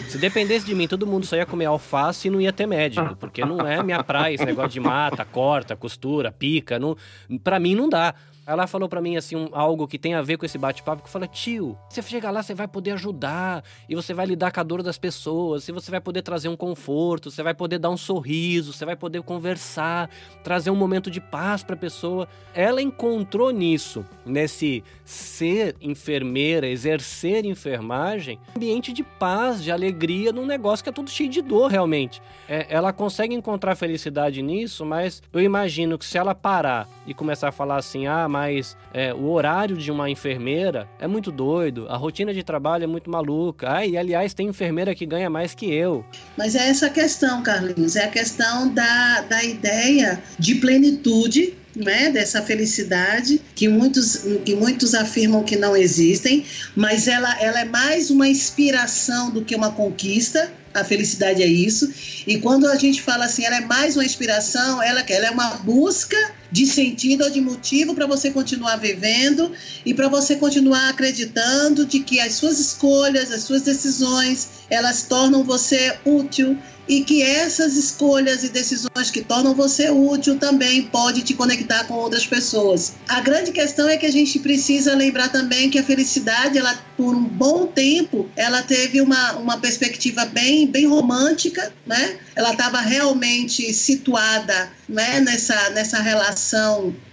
Se dependesse de mim, todo mundo só ia comer alface e não ia ter médico, porque não é minha praia esse negócio de mata, corta, costura, pica. Não... Pra mim não dá. Ela falou para mim assim um, algo que tem a ver com esse bate-papo que fala: "Tio, você chega lá, você vai poder ajudar e você vai lidar com a dor das pessoas, e você vai poder trazer um conforto, você vai poder dar um sorriso, você vai poder conversar, trazer um momento de paz para a pessoa". Ela encontrou nisso, nesse ser enfermeira, exercer enfermagem, um ambiente de paz, de alegria, num negócio que é tudo cheio de dor realmente. É, ela consegue encontrar felicidade nisso, mas eu imagino que se ela parar e começar a falar assim: "Ah, mas é, o horário de uma enfermeira é muito doido, a rotina de trabalho é muito maluca. Ah, e aliás, tem enfermeira que ganha mais que eu. Mas é essa questão, Carlinhos, é a questão da, da ideia de plenitude né, dessa felicidade que muitos, que muitos afirmam que não existem, mas ela, ela é mais uma inspiração do que uma conquista. A felicidade é isso. E quando a gente fala assim, ela é mais uma inspiração, ela, ela é uma busca de sentido ou de motivo para você continuar vivendo e para você continuar acreditando de que as suas escolhas, as suas decisões, elas tornam você útil e que essas escolhas e decisões que tornam você útil também pode te conectar com outras pessoas. A grande questão é que a gente precisa lembrar também que a felicidade, ela por um bom tempo, ela teve uma, uma perspectiva bem, bem romântica, né? Ela estava realmente situada né, nessa, nessa relação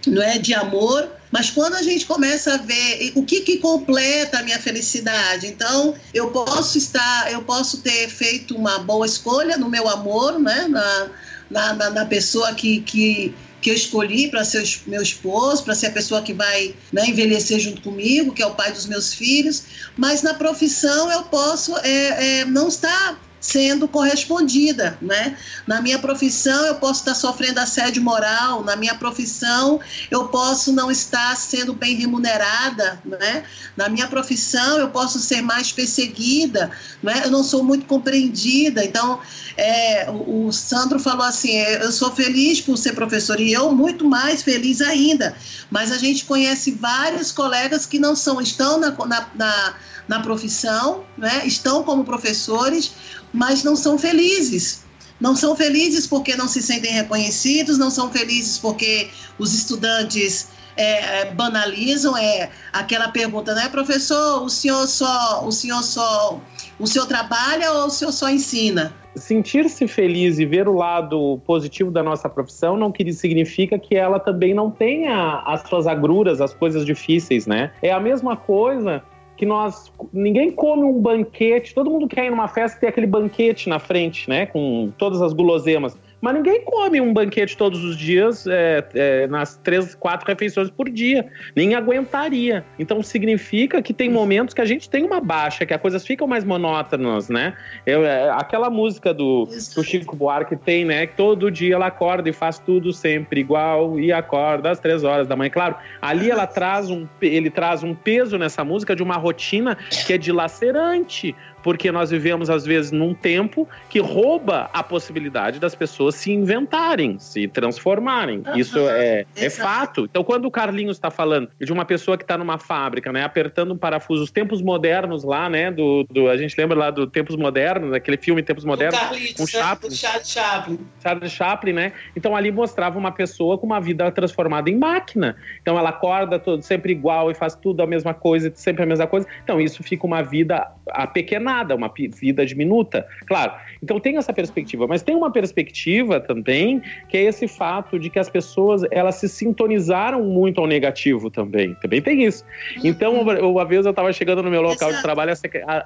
não é, de amor, mas quando a gente começa a ver o que, que completa a minha felicidade, então eu posso estar, eu posso ter feito uma boa escolha no meu amor, né, na, na, na pessoa que, que que eu escolhi para ser meu esposo, para ser a pessoa que vai né, envelhecer junto comigo, que é o pai dos meus filhos, mas na profissão eu posso é, é, não estar sendo correspondida, né? Na minha profissão eu posso estar sofrendo assédio moral, na minha profissão eu posso não estar sendo bem remunerada, né? Na minha profissão eu posso ser mais perseguida, né? Eu não sou muito compreendida, então é, o, Sandro falou assim, é, eu sou feliz por ser professor e eu muito mais feliz ainda, mas a gente conhece vários colegas que não são, estão na, na, na na profissão, né? estão como professores, mas não são felizes. Não são felizes porque não se sentem reconhecidos, não são felizes porque os estudantes é, é banalizam é aquela pergunta, né, professor? O senhor só, o senhor só, o senhor trabalha ou o senhor só ensina? Sentir-se feliz e ver o lado positivo da nossa profissão não que significa que ela também não tenha as suas agruras, as coisas difíceis, né? É a mesma coisa que nós ninguém come um banquete, todo mundo quer ir numa festa e ter aquele banquete na frente, né, com todas as guloseimas. Mas ninguém come um banquete todos os dias, é, é, nas três, quatro refeições por dia. Nem aguentaria. Então significa que tem momentos que a gente tem uma baixa, que as coisas ficam mais monótonas, né? Eu, é, aquela música do, do Chico Buarque tem, né? Que todo dia ela acorda e faz tudo sempre igual e acorda às três horas da manhã. Claro, ali ela traz um, ele traz um peso nessa música de uma rotina que é dilacerante porque nós vivemos, às vezes, num tempo que rouba a possibilidade das pessoas se inventarem, se transformarem. Uhum. Isso é, é fato. Então, quando o Carlinhos está falando de uma pessoa que está numa fábrica, né, apertando um parafuso, os tempos modernos lá, né, do, do a gente lembra lá do Tempos Modernos, aquele filme Tempos Modernos, com Chaplin, Charles Chaplin. Charles Chaplin, né? Então, ali mostrava uma pessoa com uma vida transformada em máquina. Então, ela acorda todo, sempre igual e faz tudo a mesma coisa, sempre a mesma coisa. Então, isso fica uma vida a pequena nada, uma vida diminuta. Claro, então tem essa perspectiva, mas tem uma perspectiva também que é esse fato de que as pessoas elas se sintonizaram muito ao negativo também. Também tem isso. Então, uma vez eu estava chegando no meu local Exato. de trabalho,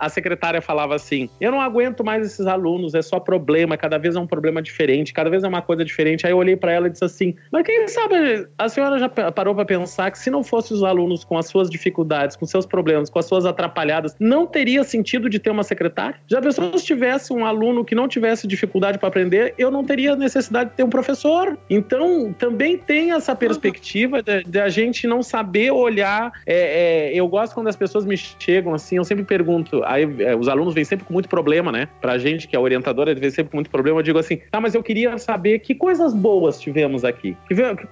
a secretária falava assim: Eu não aguento mais esses alunos, é só problema, cada vez é um problema diferente, cada vez é uma coisa diferente. Aí eu olhei para ela e disse assim: Mas quem sabe a senhora já parou para pensar que se não fossem os alunos com as suas dificuldades, com seus problemas, com as suas atrapalhadas, não teria sentido de ter uma secretária? Já pensou se tivesse um aluno que não tivesse dificuldade para aprender, eu não teria necessidade de ter um professor. Então, também tem essa perspectiva de, de a gente não saber olhar. É, é, eu gosto quando as pessoas me chegam assim, eu sempre pergunto, aí é, os alunos vêm sempre com muito problema, né? Pra gente que é orientadora, vem sempre com muito problema, eu digo assim, tá, mas eu queria saber que coisas boas tivemos aqui.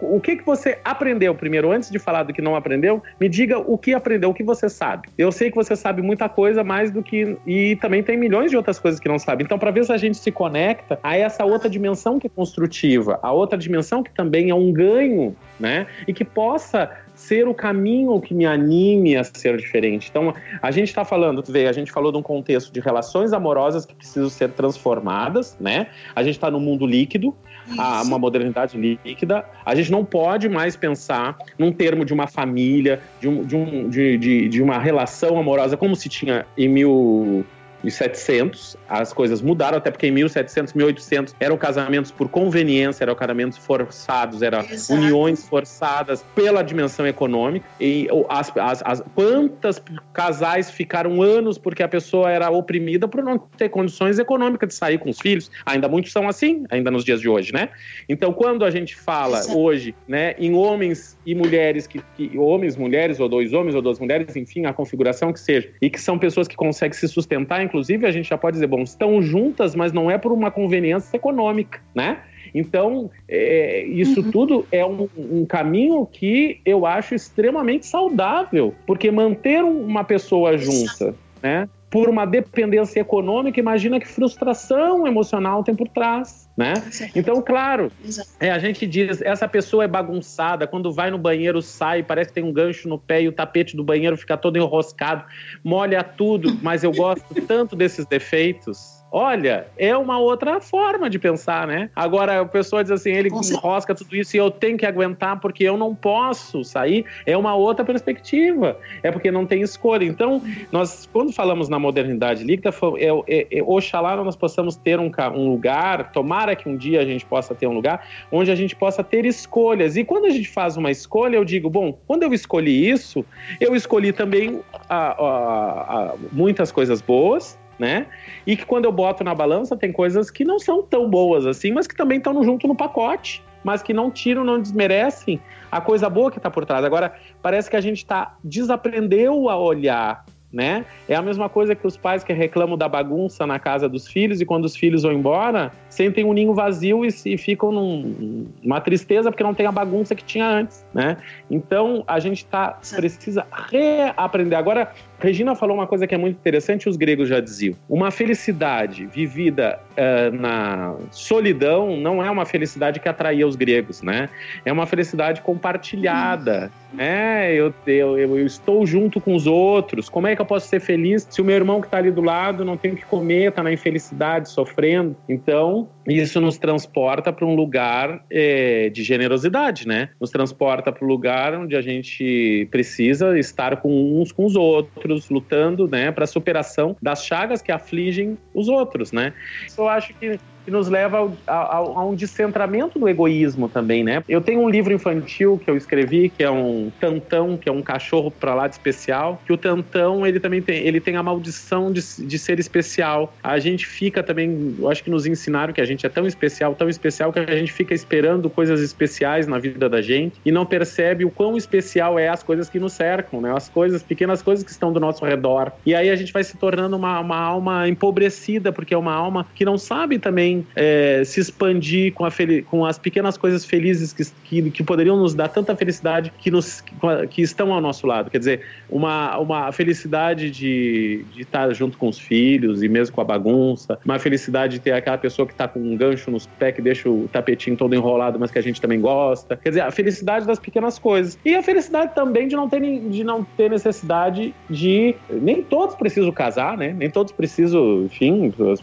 O que, que você aprendeu primeiro, antes de falar do que não aprendeu, me diga o que aprendeu, o que você sabe. Eu sei que você sabe muita coisa mais do que e também tem milhões de outras coisas que não sabe. Então, para ver se a gente se conecta a essa outra dimensão que é construtiva, a outra dimensão que também é um ganho, né? E que possa ser o caminho que me anime a ser diferente. Então, a gente está falando, vê, a gente falou de um contexto de relações amorosas que precisam ser transformadas, né? A gente está no mundo líquido, a uma modernidade líquida. A gente não pode mais pensar num termo de uma família, de, um, de, um, de, de, de uma relação amorosa como se tinha em mil 1700, as coisas mudaram, até porque em 1700, 1800 eram casamentos por conveniência, eram casamentos forçados, eram Exato. uniões forçadas pela dimensão econômica. E as, as, as, quantas casais ficaram anos porque a pessoa era oprimida por não ter condições econômicas de sair com os filhos? Ainda muitos são assim, ainda nos dias de hoje, né? Então, quando a gente fala Exato. hoje, né, em homens e mulheres que, que homens, mulheres ou dois homens ou duas mulheres, enfim, a configuração que seja, e que são pessoas que conseguem se sustentar inclusive, a gente já pode dizer, bom, estão juntas, mas não é por uma conveniência econômica, né? Então, é, isso uhum. tudo é um, um, caminho que eu acho extremamente saudável, porque manter uma pessoa junta, né? Por uma dependência econômica, imagina que frustração emocional tem por trás, né? Então, claro, é, a gente diz, essa pessoa é bagunçada, quando vai no banheiro sai, parece que tem um gancho no pé e o tapete do banheiro fica todo enroscado, molha tudo, mas eu gosto tanto desses defeitos Olha, é uma outra forma de pensar, né? Agora, a pessoa diz assim, ele enrosca tudo isso e eu tenho que aguentar porque eu não posso sair. É uma outra perspectiva. É porque não tem escolha. Então, nós, quando falamos na modernidade líquida, é, é, é, oxalá nós possamos ter um, um lugar, tomara que um dia a gente possa ter um lugar, onde a gente possa ter escolhas. E quando a gente faz uma escolha, eu digo, bom, quando eu escolhi isso, eu escolhi também a, a, a, muitas coisas boas, né? E que quando eu boto na balança tem coisas que não são tão boas assim, mas que também estão junto no pacote, mas que não tiram, não desmerecem a coisa boa que está por trás. Agora, parece que a gente tá desaprendeu a olhar né? É a mesma coisa que os pais que reclamam da bagunça na casa dos filhos e quando os filhos vão embora, sentem um ninho vazio e, e ficam num, numa tristeza porque não tem a bagunça que tinha antes, né? Então, a gente tá, precisa reaprender. Agora, Regina falou uma coisa que é muito interessante, os gregos já diziam. Uma felicidade vivida uh, na solidão não é uma felicidade que atraía os gregos, né? É uma felicidade compartilhada. É, eu, eu, eu, estou junto com os outros. Como é que eu posso ser feliz se o meu irmão que está ali do lado não tem o que comer, está na infelicidade, sofrendo? Então, isso nos transporta para um lugar é, de generosidade, né? Nos transporta para um lugar onde a gente precisa estar com uns com os outros, lutando, né, para a superação das chagas que afligem os outros, né? Eu acho que que nos leva a, a, a, um descentramento do egoísmo também, né? Eu tenho um livro infantil que eu escrevi, que é um tantão, que é um cachorro para lá de especial, que o tantão, ele também tem, ele tem a maldição de, de ser especial. A gente fica também, eu acho que nos ensinaram que a gente é tão especial, tão especial, que a gente fica esperando coisas especiais na vida da gente e não percebe o quão especial é as coisas que nos cercam, né? As coisas, pequenas coisas que estão do nosso redor. E aí a gente vai se tornando uma, uma alma empobrecida, porque é uma alma que não sabe também é, se expandir com, com as pequenas coisas felizes que, que, que, poderiam nos dar tanta felicidade que, nos, que estão ao nosso lado. Quer dizer, uma, uma felicidade de, de estar junto com os filhos e mesmo com a bagunça, uma felicidade de ter aquela pessoa que está com um gancho nos pés que deixa o tapetinho todo enrolado, mas que a gente também gosta. Quer dizer, a felicidade das pequenas coisas. E a felicidade também de não ter, de não ter necessidade de. Nem todos precisam casar, né? Nem todos precisam, enfim. Eu,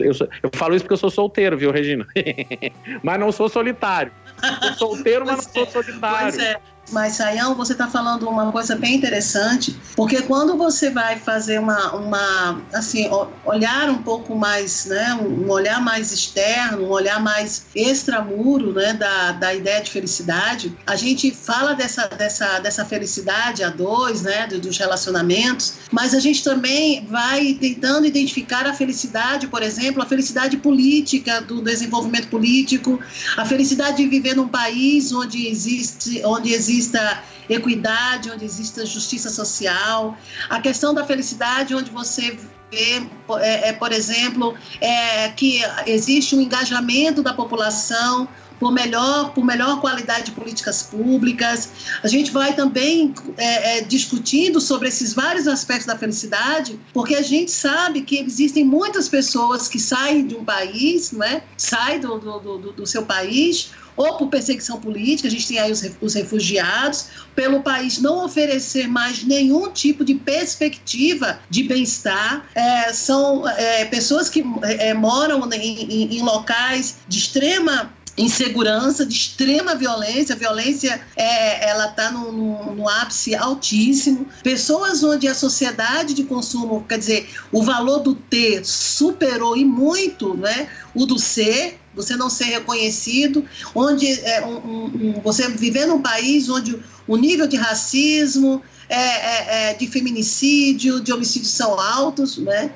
eu, eu falo isso porque eu sou solteiro, viu, Regina? mas não sou solitário. Sou solteiro, mas não sou solitário. Pois é. Mas, Sayão, você está falando uma coisa bem interessante, porque quando você vai fazer uma, uma assim, olhar um pouco mais, né, um olhar mais externo, um olhar mais extramuro, né, da, da ideia de felicidade, a gente fala dessa, dessa, dessa felicidade a dois, né, dos relacionamentos, mas a gente também vai tentando identificar a felicidade, por exemplo, a felicidade política, do desenvolvimento político, a felicidade de viver num país onde existe, onde existe exista equidade, onde exista justiça social, a questão da felicidade, onde você vê, é, é, por exemplo, é, que existe um engajamento da população por melhor, por melhor qualidade de políticas públicas. A gente vai também é, é, discutindo sobre esses vários aspectos da felicidade, porque a gente sabe que existem muitas pessoas que saem de um país, não é? saem do, do, do, do seu país ou por perseguição política, a gente tem aí os, os refugiados, pelo país não oferecer mais nenhum tipo de perspectiva de bem-estar. É, são é, pessoas que é, moram em, em, em locais de extrema insegurança, de extrema violência, a violência é, ela está no, no, no, ápice altíssimo. Pessoas onde a sociedade de consumo, quer dizer, o valor do ter superou e muito né, o do ser, você não ser reconhecido, onde é, um, um, você viver num país onde o nível de racismo, é, é, é, de feminicídio, de homicídio são altos, né?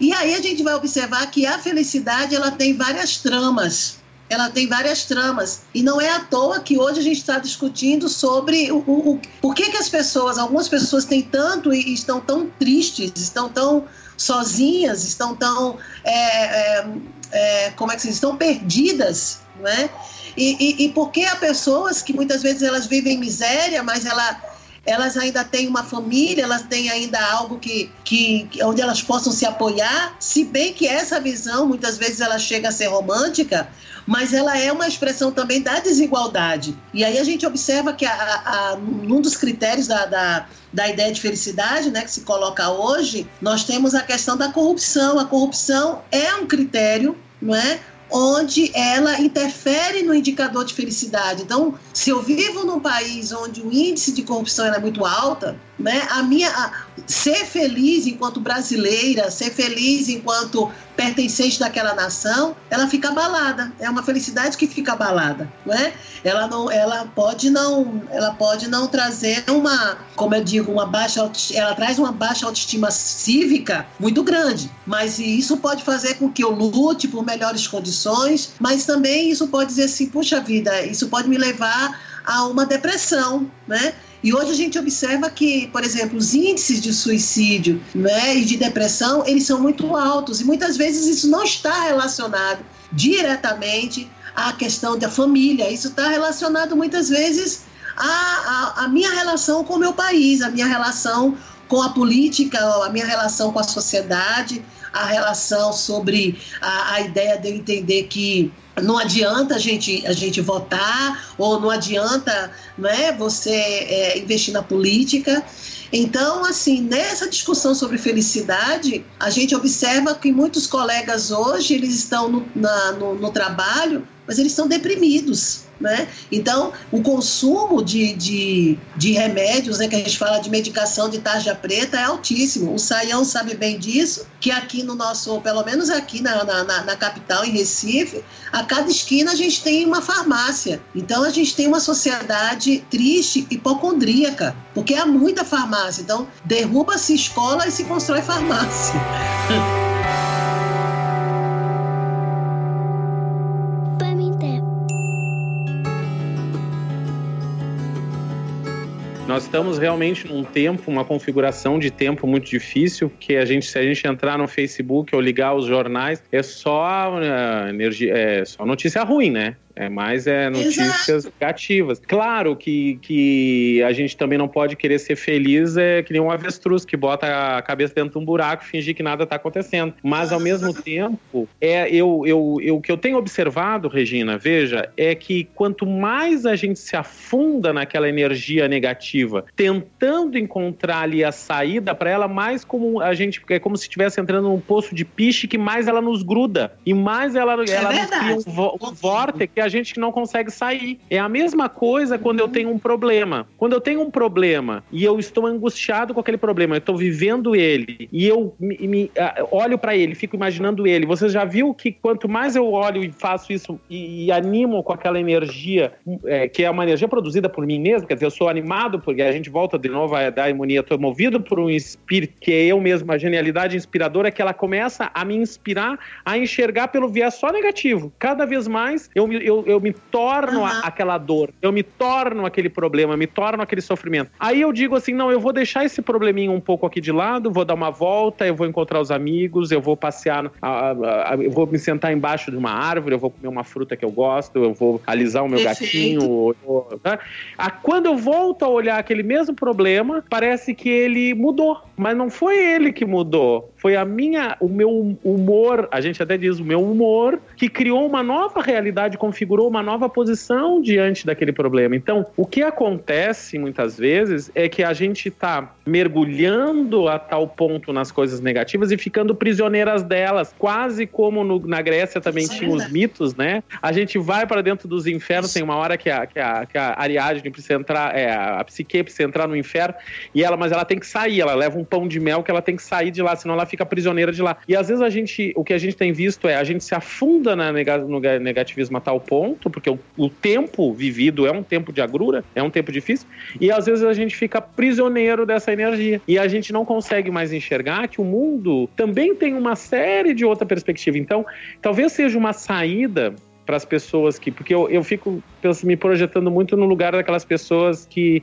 E aí a gente vai observar que a felicidade ela tem várias tramas ela tem várias tramas. E não é à toa que hoje a gente está discutindo sobre o, o, o por que, que as pessoas, algumas pessoas têm tanto e estão tão tristes, estão tão sozinhas, estão tão. É, é, é, como é que diz? Estão perdidas, não é? E, e, e porque há pessoas que muitas vezes elas vivem miséria, mas ela elas ainda têm uma família, elas têm ainda algo que, que onde elas possam se apoiar, se bem que essa visão muitas vezes ela chega a ser romântica, mas ela é uma expressão também da desigualdade. E aí a gente observa que a, a, um dos critérios da, da, da ideia de felicidade, né, que se coloca hoje, nós temos a questão da corrupção. A corrupção é um critério, não é? onde ela interfere no indicador de felicidade. Então, se eu vivo num país onde o índice de corrupção é muito alta, né, a minha a, ser feliz enquanto brasileira, ser feliz enquanto pertencente daquela nação, ela fica abalada. É uma felicidade que fica abalada, né? Ela não, ela pode não, ela pode não trazer uma, como eu digo, uma baixa, ela traz uma baixa autoestima cívica muito grande. Mas isso pode fazer com que eu lute por melhores condições, mas também isso pode dizer assim, puxa vida, isso pode me levar a uma depressão, né? E hoje a gente observa que, por exemplo, os índices de suicídio né, e de depressão, eles são muito altos. E muitas vezes isso não está relacionado diretamente à questão da família. Isso está relacionado muitas vezes à, à, à minha relação com o meu país, à minha relação com a política, a minha relação com a sociedade, a relação sobre a, a ideia de eu entender que não adianta a gente, a gente votar ou não adianta né, você é, investir na política. Então, assim, nessa discussão sobre felicidade, a gente observa que muitos colegas hoje eles estão no, na, no, no trabalho mas eles estão deprimidos. Né? Então, o consumo de, de, de, remédios, né, que a gente fala de medicação de tarja preta, é altíssimo. O Saião sabe bem disso, que aqui no nosso, pelo menos aqui na, na, na, capital, em Recife, a cada esquina a gente tem uma farmácia. Então, a gente tem uma sociedade triste, hipocondríaca, porque há muita farmácia. Então, derruba-se escola e se constrói farmácia. Nós estamos realmente num tempo, uma configuração de tempo muito difícil, que a gente, se a gente entrar no Facebook ou ligar os jornais, é só uh, energia, é só notícia ruim, né? É mais é notícias Exato. negativas. Claro que, que a gente também não pode querer ser feliz é que nem um avestruz que bota a cabeça dentro de um buraco e fingir que nada está acontecendo. Mas ao mesmo tempo, é eu, eu, eu, o que eu tenho observado, Regina, veja, é que quanto mais a gente se afunda naquela energia negativa, tentando encontrar ali a saída para ela, mais como a gente é como se estivesse entrando num poço de piche que mais ela nos gruda e mais ela, é ela nos cria um, um vórtice a gente que não consegue sair. É a mesma coisa quando eu tenho um problema. Quando eu tenho um problema e eu estou angustiado com aquele problema, eu estou vivendo ele e eu me, me uh, olho para ele, fico imaginando ele. Você já viu que quanto mais eu olho e faço isso e, e animo com aquela energia, é, que é uma energia produzida por mim mesmo, quer dizer, eu sou animado porque a gente volta de novo a dar imunia, estou movido por um espírito que é eu mesmo, a genialidade inspiradora, que ela começa a me inspirar a enxergar pelo viés só negativo. Cada vez mais eu, eu eu, eu me torno uhum. a, aquela dor, eu me torno aquele problema, me torno aquele sofrimento. Aí eu digo assim: não, eu vou deixar esse probleminha um pouco aqui de lado, vou dar uma volta, eu vou encontrar os amigos, eu vou passear, eu vou me sentar embaixo de uma árvore, eu vou comer uma fruta que eu gosto, eu vou alisar o meu Perfeito. gatinho. né? Quando eu volto a olhar aquele mesmo problema, parece que ele mudou, mas não foi ele que mudou, foi a minha, o meu humor, a gente até diz o meu humor, que criou uma nova realidade configurou uma nova posição diante daquele problema. Então, o que acontece muitas vezes é que a gente está mergulhando a tal ponto nas coisas negativas e ficando prisioneiras delas, quase como no, na Grécia também Isso tinha os mitos, né? A gente vai para dentro dos infernos, tem uma hora que a, que a, que a Ariadne precisa entrar, é, a psique precisa entrar no inferno, e ela, mas ela tem que sair, ela leva um pão de mel que ela tem que sair de lá, senão ela fica prisioneira de lá. E às vezes a gente, o que a gente tem visto é, a gente se afunda na no negativismo a tal ponto, porque o, o tempo vivido é um tempo de agrura, é um tempo difícil, e às vezes a gente fica prisioneiro dessa energia. E a gente não consegue mais enxergar que o mundo também tem uma série de outra perspectiva. Então, talvez seja uma saída para as pessoas que. Porque eu, eu fico me projetando muito no lugar daquelas pessoas que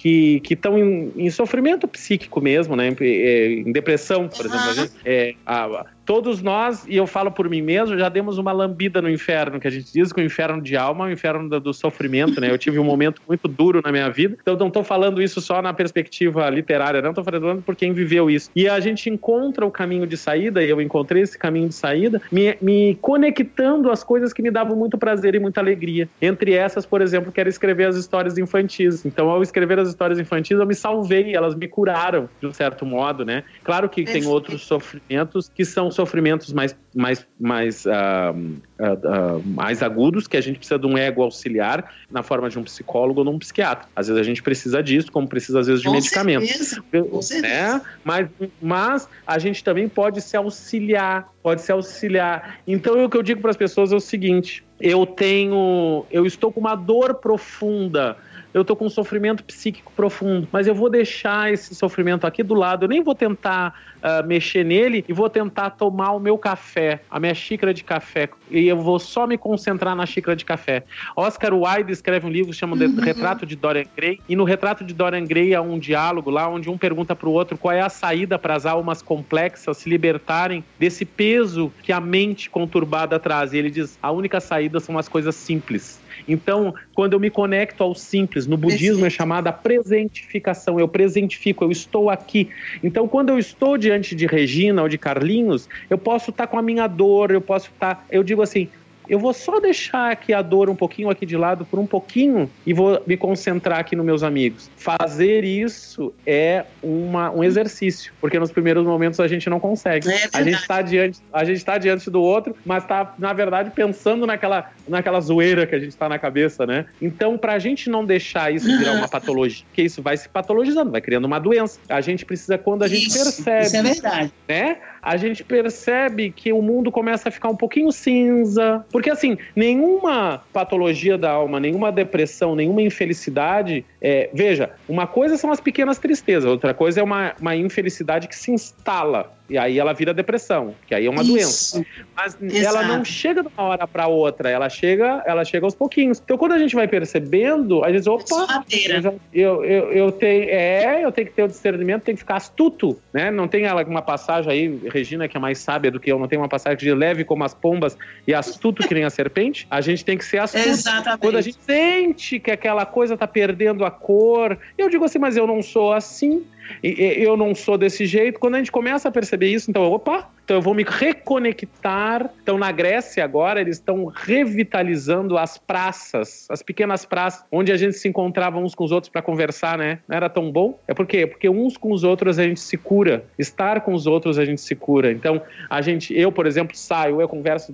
que estão em, em, sofrimento psíquico mesmo, né? Em, em depressão, por exemplo. A gente, é, a, todos nós, e eu falo por mim mesmo, já demos uma lambida no inferno, que a gente diz que o inferno de alma é o inferno do, do sofrimento, né? Eu tive um momento muito duro na minha vida, então não estou falando isso só na perspectiva literária, não estou falando por quem viveu isso. E a gente encontra o caminho de saída, e eu encontrei esse caminho de saída, me, me conectando às coisas que me davam muito prazer e muita alegria. Entre essas, por exemplo, quero escrever as histórias infantis. Então, ao escrever as histórias infantis, eu me salvei, elas me curaram, de um certo modo, né? Claro que tem outros sofrimentos que são sofrimentos mais, mais, mais, uh, uh, uh, mais agudos que a gente precisa de um ego auxiliar na forma de um psicólogo ou de um psiquiatra. Às vezes a gente precisa disso, como precisa às vezes de com medicamento. Certeza, com certeza. É, mas, mas a gente também pode se auxiliar, pode se auxiliar. Então o que eu digo para as pessoas é o seguinte: eu tenho, eu estou com uma dor profunda eu tô com um sofrimento psíquico profundo, mas eu vou deixar esse sofrimento aqui do lado, eu nem vou tentar uh, mexer nele e vou tentar tomar o meu café, a minha xícara de café, e eu vou só me concentrar na xícara de café. Oscar Wilde escreve um livro que chama uhum. Retrato de Dorian Gray, e no Retrato de Dorian Gray há um diálogo lá onde um pergunta para o outro qual é a saída para as almas complexas se libertarem desse peso que a mente conturbada traz. E ele diz: a única saída são as coisas simples. Então, quando eu me conecto ao simples, no budismo é chamada presentificação, eu presentifico, eu estou aqui. Então, quando eu estou diante de Regina ou de Carlinhos, eu posso estar com a minha dor, eu posso estar, eu digo assim, eu vou só deixar aqui a dor um pouquinho aqui de lado por um pouquinho e vou me concentrar aqui nos meus amigos. Fazer isso é uma, um exercício, porque nos primeiros momentos a gente não consegue. É a gente está diante, a gente está diante do outro, mas está na verdade pensando naquela, naquela zoeira que a gente está na cabeça, né? Então, para a gente não deixar isso virar uma patologia, que isso vai se patologizando, vai criando uma doença. A gente precisa quando a gente isso, percebe, isso é verdade, né? A gente percebe que o mundo começa a ficar um pouquinho cinza, porque assim, nenhuma patologia da alma, nenhuma depressão, nenhuma infelicidade, é, veja, uma coisa são as pequenas tristezas, outra coisa é uma, uma infelicidade que se instala e aí ela vira depressão, que aí é uma Isso. doença. Mas Exato. ela não chega de uma hora para outra, ela chega, ela chega aos pouquinhos. Então quando a gente vai percebendo, a gente diz, opa, eu, eu, eu, eu, tenho, é, eu tenho que ter o discernimento, tenho que ficar astuto, né? Não tem ela uma passagem aí, Regina, que é mais sábia do que eu, não tem uma passagem de leve como as pombas e astuto que nem a serpente. A gente tem que ser astuto. Exatamente. Quando a gente sente que aquela coisa tá perdendo a cor, eu digo assim, mas eu não sou assim eu não sou desse jeito. Quando a gente começa a perceber isso, então, opa, então eu vou me reconectar. Então na Grécia agora eles estão revitalizando as praças, as pequenas praças, onde a gente se encontrava uns com os outros para conversar, né? Não era tão bom? É por quê? Porque uns com os outros a gente se cura. Estar com os outros a gente se cura. Então a gente, eu por exemplo, saio, eu converso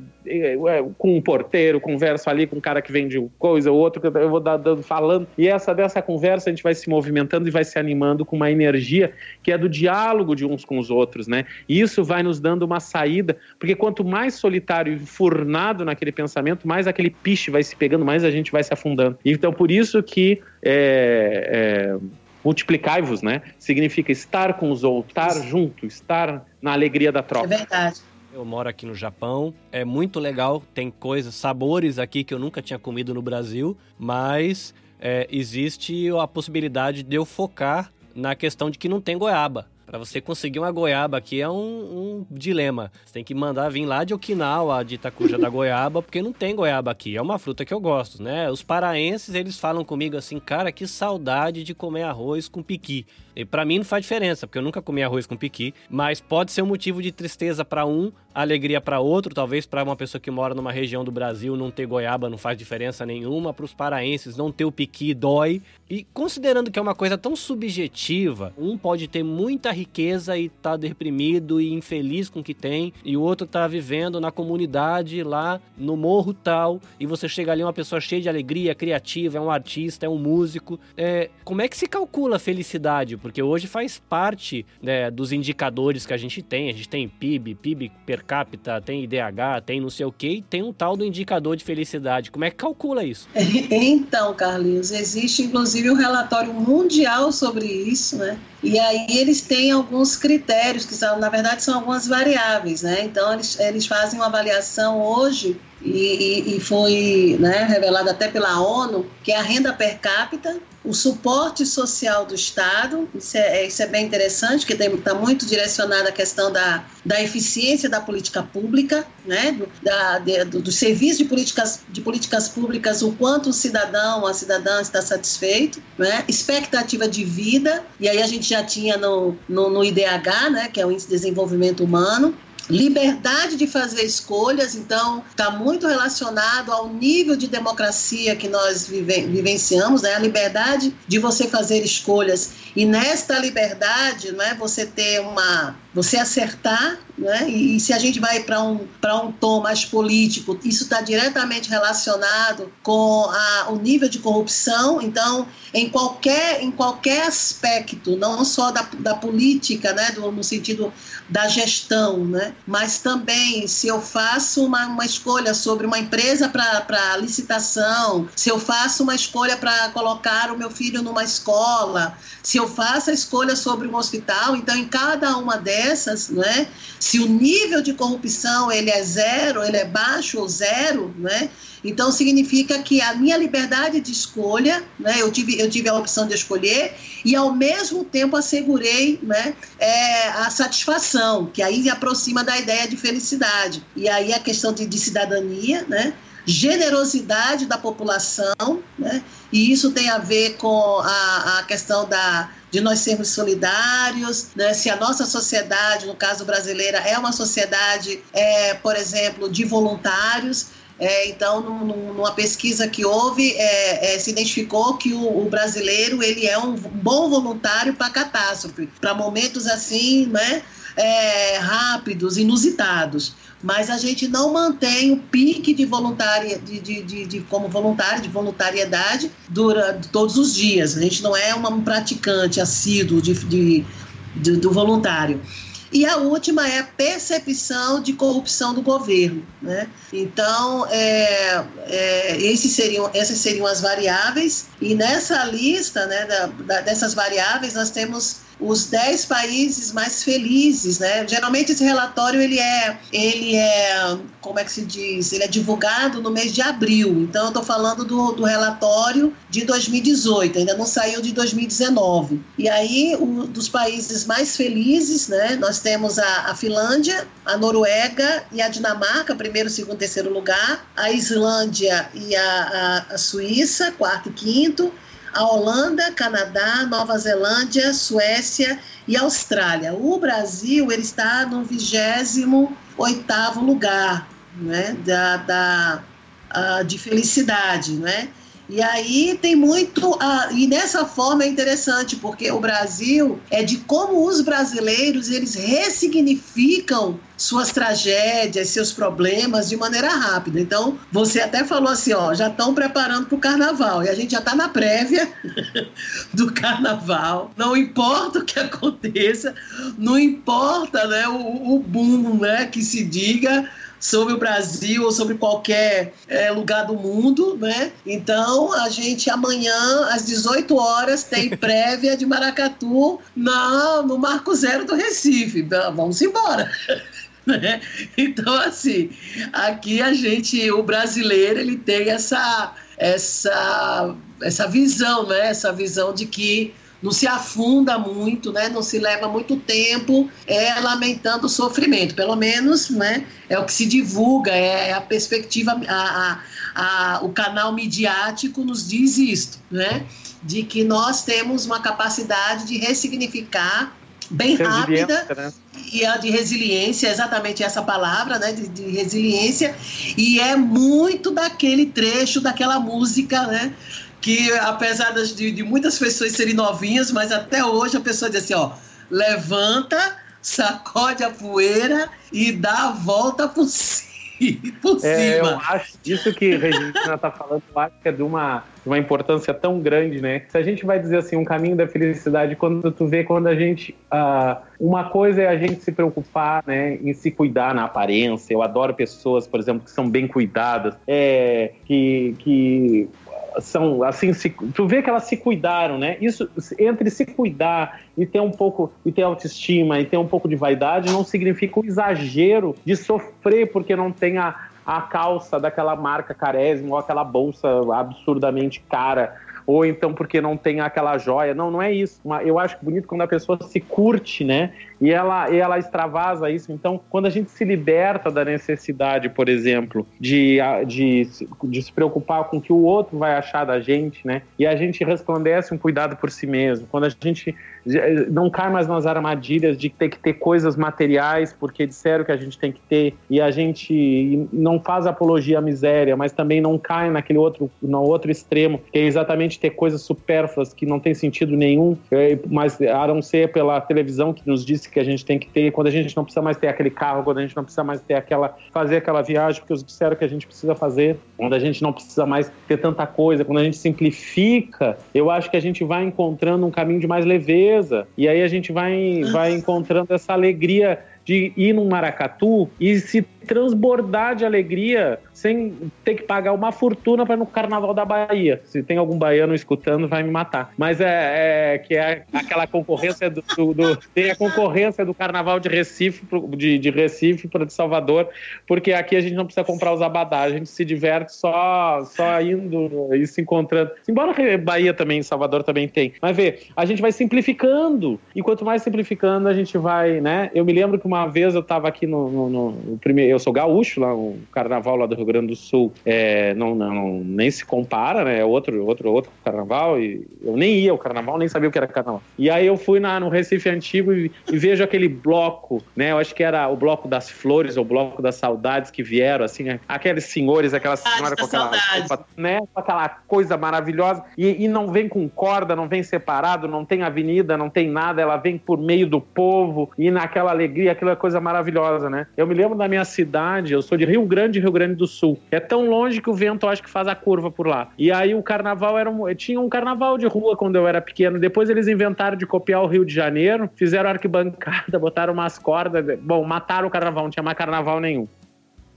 com um porteiro, converso ali com um cara que vende coisa, o outro que eu vou dando falando. E essa dessa conversa a gente vai se movimentando e vai se animando com uma energia que é do diálogo de uns com os outros, né? E isso vai nos dando uma saída, porque quanto mais solitário e furnado naquele pensamento, mais aquele piche vai se pegando, mais a gente vai se afundando. Então, por isso que é, é, multiplicai-vos, né? Significa estar com os outros, estar junto, estar na alegria da troca. É verdade. Eu moro aqui no Japão, é muito legal, tem coisas, sabores aqui que eu nunca tinha comido no Brasil, mas é, existe a possibilidade de eu focar na questão de que não tem goiaba. Para você conseguir uma goiaba aqui é um, um, dilema. Você tem que mandar vir lá de Okinawa, de Itacuja da goiaba, porque não tem goiaba aqui. É uma fruta que eu gosto, né? Os paraenses, eles falam comigo assim, cara, que saudade de comer arroz com piqui. E para mim não faz diferença, porque eu nunca comi arroz com piqui, mas pode ser um motivo de tristeza para um, alegria para outro, talvez para uma pessoa que mora numa região do Brasil não ter goiaba não faz diferença nenhuma, para os paraenses não ter o piqui dói. E considerando que é uma coisa tão subjetiva, um pode ter muita riqueza e tá deprimido e infeliz com o que tem, e o outro tá vivendo na comunidade lá no morro tal, e você chega ali uma pessoa cheia de alegria, criativa, é um artista, é um músico. É, como é que se calcula a felicidade? porque hoje faz parte né, dos indicadores que a gente tem. A gente tem PIB, PIB per capita, tem IDH, tem não sei o que, e tem um tal do indicador de felicidade. Como é que calcula isso? Então, Carlinhos, existe inclusive um relatório mundial sobre isso, né? E aí eles têm alguns critérios que são, na verdade, são algumas variáveis, né? Então eles, eles fazem uma avaliação hoje e, e, foi né, revelado até pela ONU que é a renda per capita o suporte social do Estado, isso é, é isso é bem interessante, que está muito direcionado à questão da, da eficiência da política pública, né, do, da, de, do, do, serviço de políticas, de políticas públicas, o quanto o cidadão, a cidadã está satisfeito, né, expectativa de vida, e aí a gente já tinha no, no, no IDH, né, que é o Índice de Desenvolvimento Humano, liberdade de fazer escolhas, então está muito relacionado ao nível de democracia que nós vive, vivenciamos, né? a liberdade de você fazer escolhas e nesta liberdade, né, você ter uma, você acertar, né? E, e se a gente vai para um um tom mais político, isso está diretamente relacionado com a, o nível de corrupção. Então, em qualquer em qualquer aspecto, não só da, da política, né, do, no sentido da gestão, né, mas também se eu faço uma, uma escolha sobre uma empresa para licitação, se eu faço uma escolha para colocar o meu filho numa escola, se eu faço a escolha sobre um hospital, então em cada uma né, se o nível de corrupção ele é zero, ele é baixo ou zero, né, então significa que a minha liberdade de escolha, né, eu tive eu tive a opção de escolher e ao mesmo tempo assegurei, né, é, a satisfação, que aí aproxima da ideia de felicidade. E aí a questão de, de cidadania, né, generosidade da população, né? e isso tem a ver com a, a questão da, de nós sermos solidários, né? se a nossa sociedade, no caso brasileira, é uma sociedade, é, por exemplo, de voluntários, É, então, numa pesquisa que houve, é, é, se identificou que o, o, brasileiro ele é um bom voluntário para catástrofe, para momentos assim, né, é, rápidos, inusitados. Mas a gente não mantém o pique de voluntária, de, de, de, de como voluntário, de voluntariedade, durante todos os dias. A gente não é um praticante assíduo de do voluntário. E a última é a percepção de corrupção do governo. Né? Então, é, é, esses seriam, essas seriam as variáveis, e nessa lista né, da, da, dessas variáveis nós temos os 10 países mais felizes, né? Geralmente esse relatório ele é, ele é, como é que se diz? Ele é divulgado no mês de abril. Então eu estou falando do, do relatório de 2018, ainda não saiu de 2019. E aí o, dos países mais felizes, né? Nós temos a, a Finlândia, a Noruega e a Dinamarca, primeiro, segundo, terceiro lugar, a Islândia e a, a, a Suíça, quarto e quinto a Holanda, Canadá, Nova Zelândia, Suécia e Austrália. O Brasil ele está no 28 oitavo lugar né, da, da, uh, de felicidade, né? E aí tem muito. Uh, e nessa forma é interessante, porque o Brasil é de como os brasileiros eles ressignificam suas tragédias, seus problemas de maneira rápida. Então, você até falou assim, ó, já estão preparando para o carnaval. E a gente já está na prévia do carnaval. Não importa o que aconteça, não importa né, o, o boom né, que se diga sobre o Brasil ou sobre qualquer é, lugar do mundo, né? Então, a gente amanhã, às 18 horas, tem prévia de Maracatu na, no Marco Zero do Recife. Vamos embora. Né? Então, assim, aqui a gente, o brasileiro, ele tem essa, essa, essa visão, né? Essa visão de que não se afunda muito, né? não se leva muito tempo é, lamentando o sofrimento. Pelo menos né, é o que se divulga, é a perspectiva, a, a, a, o canal midiático nos diz isto, né? de que nós temos uma capacidade de ressignificar bem rápida né? e a de resiliência, exatamente essa palavra, né, de, de, resiliência, e é muito daquele trecho daquela música, né, que apesar de, de muitas pessoas serem novinhas, mas até hoje a pessoa diz assim, ó, levanta, sacode a poeira e dá a volta por cima. Por é, eu acho isso que Regina está falando, eu acho que é de uma, de uma importância tão grande, né? Se a gente vai dizer assim, um caminho da felicidade, quando tu vê quando a gente. Uh, uma coisa é a gente se preocupar, né, em se cuidar na aparência. Eu adoro pessoas, por exemplo, que são bem cuidadas, é, que, que são assim, se, tu vê que elas se cuidaram, né? Isso entre se cuidar e ter um pouco e ter autoestima e ter um pouco de vaidade não significa um exagero de sofrer porque não tem a, a calça daquela marca carésima ou aquela bolsa absurdamente cara ou então porque não tem aquela joia. Não, não é isso. Eu acho bonito quando a pessoa se curte, né? E ela, e ela extravasa isso. Então, quando a gente se liberta da necessidade, por exemplo, de, de, de se preocupar com o que o outro vai achar da gente, né? E a gente resplandece um cuidado por si mesmo. Quando a gente não cai mais nas armadilhas de ter que ter coisas materiais porque disseram que a gente tem que ter e a gente não faz apologia à miséria, mas também não cai naquele outro, no outro extremo, que é exatamente ter coisas supérfluas que não tem sentido nenhum, é, mas a não ser pela televisão que nos que a gente tem que ter, quando a gente não precisa mais ter aquele carro, quando a gente não precisa mais ter aquela, fazer aquela viagem porque os disseram que a gente precisa fazer, quando a gente não precisa mais ter tanta coisa, quando a gente simplifica, eu acho que a gente vai encontrando um caminho de mais leveza. E aí a gente vai, vai encontrando essa alegria de ir num maracatu e se transbordar de alegria sem ter que pagar uma fortuna para ir no Carnaval da Bahia. Se tem algum baiano escutando, vai me matar. Mas é, é que é aquela concorrência do, do, do, tem a concorrência do Carnaval de Recife de, de Recife para de Salvador, porque aqui a gente não precisa comprar os abadás, a gente se diverte só só indo e se encontrando. Embora Bahia também, Salvador também tem. Mas vê, a gente vai simplificando e quanto mais simplificando a gente vai, né? Eu me lembro que uma vez eu estava aqui no, no, no primeiro eu sou gaúcho, lá o carnaval lá do Rio Grande do Sul é, não, não, nem se compara, né? É outro, outro, outro carnaval. E eu nem ia ao carnaval, nem sabia o que era carnaval. E aí eu fui na, no Recife Antigo e, e vejo aquele bloco, né? Eu acho que era o bloco das flores, ou o bloco das saudades que vieram, assim, né? aqueles senhores, aquelas senhoras com aquela, né? com aquela coisa maravilhosa. E, e não vem com corda, não vem separado, não tem avenida, não tem nada, ela vem por meio do povo e naquela alegria, aquela coisa maravilhosa, né? Eu me lembro da minha cidade, eu sou de Rio Grande, Rio Grande do Sul. É tão longe que o vento acho que faz a curva por lá. E aí o carnaval era um, tinha um carnaval de rua quando eu era pequeno. Depois eles inventaram de copiar o Rio de Janeiro, fizeram arquibancada, botaram umas cordas. Bom, mataram o carnaval, não tinha mais carnaval nenhum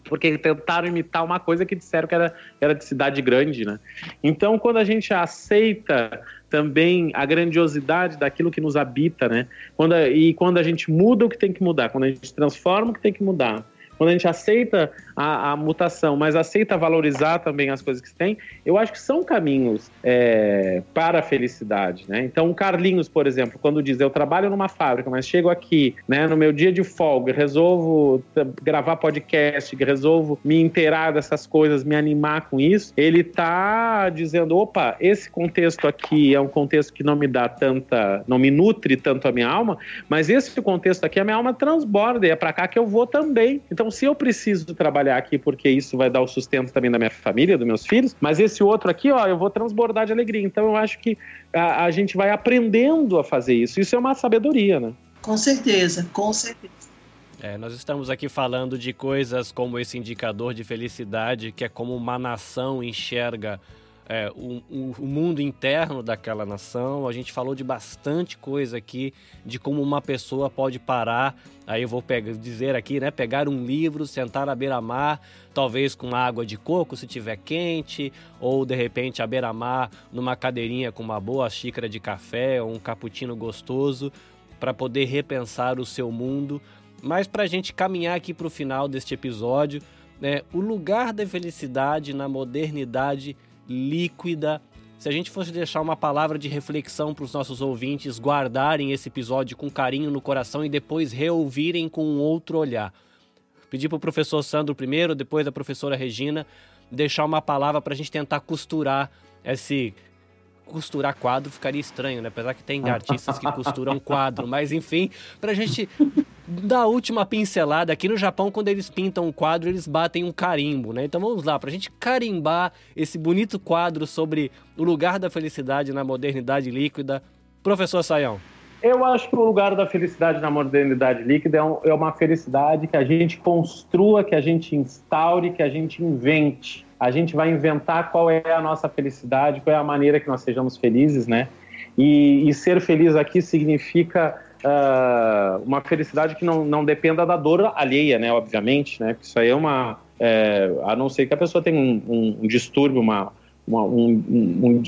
porque tentaram imitar uma coisa que disseram que era, era de cidade grande, né? Então, quando a gente aceita também a grandiosidade daquilo que nos habita, né? Quando, e quando a gente muda o que tem que mudar, quando a gente transforma o que tem que mudar, quando a gente aceita a, a, mutação, mas aceita valorizar também as coisas que tem, eu acho que são caminhos é, para a felicidade, né? Então, o Carlinhos, por exemplo, quando diz eu trabalho numa fábrica, mas chego aqui, né, no meu dia de folga, resolvo gravar podcast, resolvo me inteirar dessas coisas, me animar com isso, ele tá dizendo, opa, esse contexto aqui é um contexto que não me dá tanta, não me nutre tanto a minha alma, mas esse contexto aqui a minha alma transborda e é para cá que eu vou também. Então, se eu preciso trabalhar trabalhar aqui porque isso vai dar o sustento também da minha família, dos meus filhos, mas esse outro aqui, ó, eu vou transbordar de alegria. Então eu acho que a, a gente vai aprendendo a fazer isso. Isso é uma sabedoria, né? Com certeza, com certeza. É, nós estamos aqui falando de coisas como esse indicador de felicidade, que é como uma nação enxerga é, o, o, o, mundo interno daquela nação. A gente falou de bastante coisa aqui, de como uma pessoa pode parar. Aí eu vou pegar, dizer aqui, né? Pegar um livro, sentar na beira-mar, talvez com água de coco se tiver quente, ou de repente à beira-mar, numa cadeirinha com uma boa xícara de café ou um cappuccino gostoso, para poder repensar o seu mundo. Mas para a gente caminhar aqui para o final deste episódio, né, o lugar da felicidade na modernidade líquida. Se a gente fosse deixar uma palavra de reflexão para os nossos ouvintes guardarem esse episódio com carinho no coração e depois reouvirem com um outro olhar. Pedi para o professor Sandro primeiro, depois da professora Regina, deixar uma palavra para a gente tentar costurar esse costurar quadro ficaria estranho, né? Apesar que tem artistas que costuram quadro, mas enfim, para a gente dar a última pincelada aqui no Japão, quando eles pintam um quadro, eles batem um carimbo, né? Então vamos lá, para a gente carimbar esse bonito quadro sobre o lugar da felicidade na modernidade líquida. Professor Sayão. Eu acho que o lugar da felicidade na modernidade líquida é, é uma felicidade que a gente construa, que a gente instaure, que a gente invente a gente vai inventar qual é a nossa felicidade, qual é a maneira que nós sejamos felizes, né? E, e ser feliz aqui significa uh, uma felicidade que não, não dependa da dor alheia, né? Obviamente, né? Porque isso aí é uma... É, a não ser que a pessoa tenha um, um, um distúrbio, uma, um, um, um,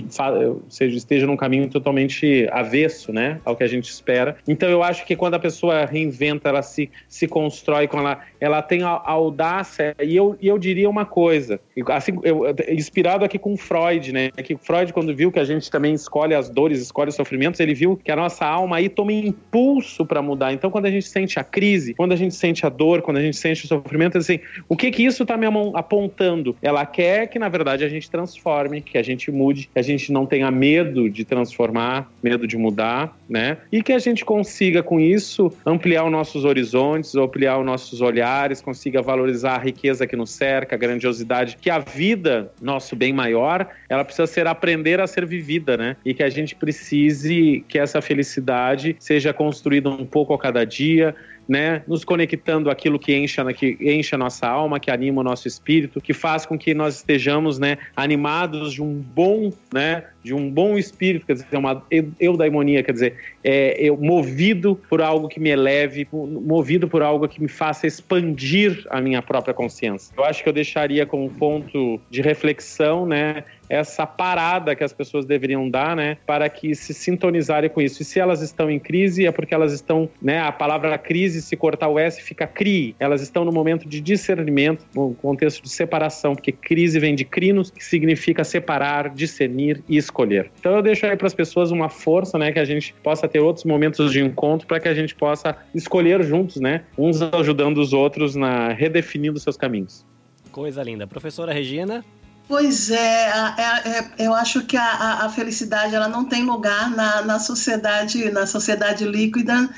seja, esteja num caminho totalmente avesso, né, ao que a gente espera. Então eu acho que quando a pessoa reinventa, ela se, se constrói, quando ela, ela tem a, a audácia, e eu, e eu diria uma coisa, assim, eu, inspirado aqui com Freud, né, que Freud quando viu que a gente também escolhe as dores, escolhe os sofrimentos, ele viu que a nossa alma aí toma impulso para mudar. Então quando a gente sente a crise, quando a gente sente a dor, quando a gente sente o sofrimento, assim, o que que isso está me apontando? Ela quer que na verdade a gente transforme transforme, que a gente mude, que a gente não tenha medo de transformar, medo de mudar, né? E que a gente consiga com isso ampliar os nossos horizontes, ampliar os nossos olhares, consiga valorizar a riqueza que nos cerca, a grandiosidade, que a vida, nosso bem maior, ela precisa ser aprender a ser vivida, né? E que a gente precise que essa felicidade seja construída um pouco a cada dia, né, nos conectando aquilo que enche, que enche a nossa alma, que anima o nosso espírito, que faz com que nós estejamos, né, animados de um bom, né, de um bom espírito, quer dizer, uma eudaimonia, quer dizer, é, eu movido por algo que me eleve, movido por algo que me faça expandir a minha própria consciência. Eu acho que eu deixaria como ponto de reflexão, né, essa parada que as pessoas deveriam dar, né, para que se sintonizarem com isso. E se elas estão em crise, é porque elas estão, né, a palavra crise, se cortar o S, fica cri. Elas estão no momento de discernimento, no contexto de separação, porque crise vem de crinos, que significa separar, discernir e escolher. Então eu deixo aí para as pessoas uma força, né, que a gente possa ter outros momentos de encontro para que a gente possa escolher juntos, né, uns ajudando os outros na redefinindo seus caminhos. Coisa linda. Professora Regina? Pois é, é, é, eu acho que a, a, felicidade ela não tem lugar na, na sociedade na sociedade líquida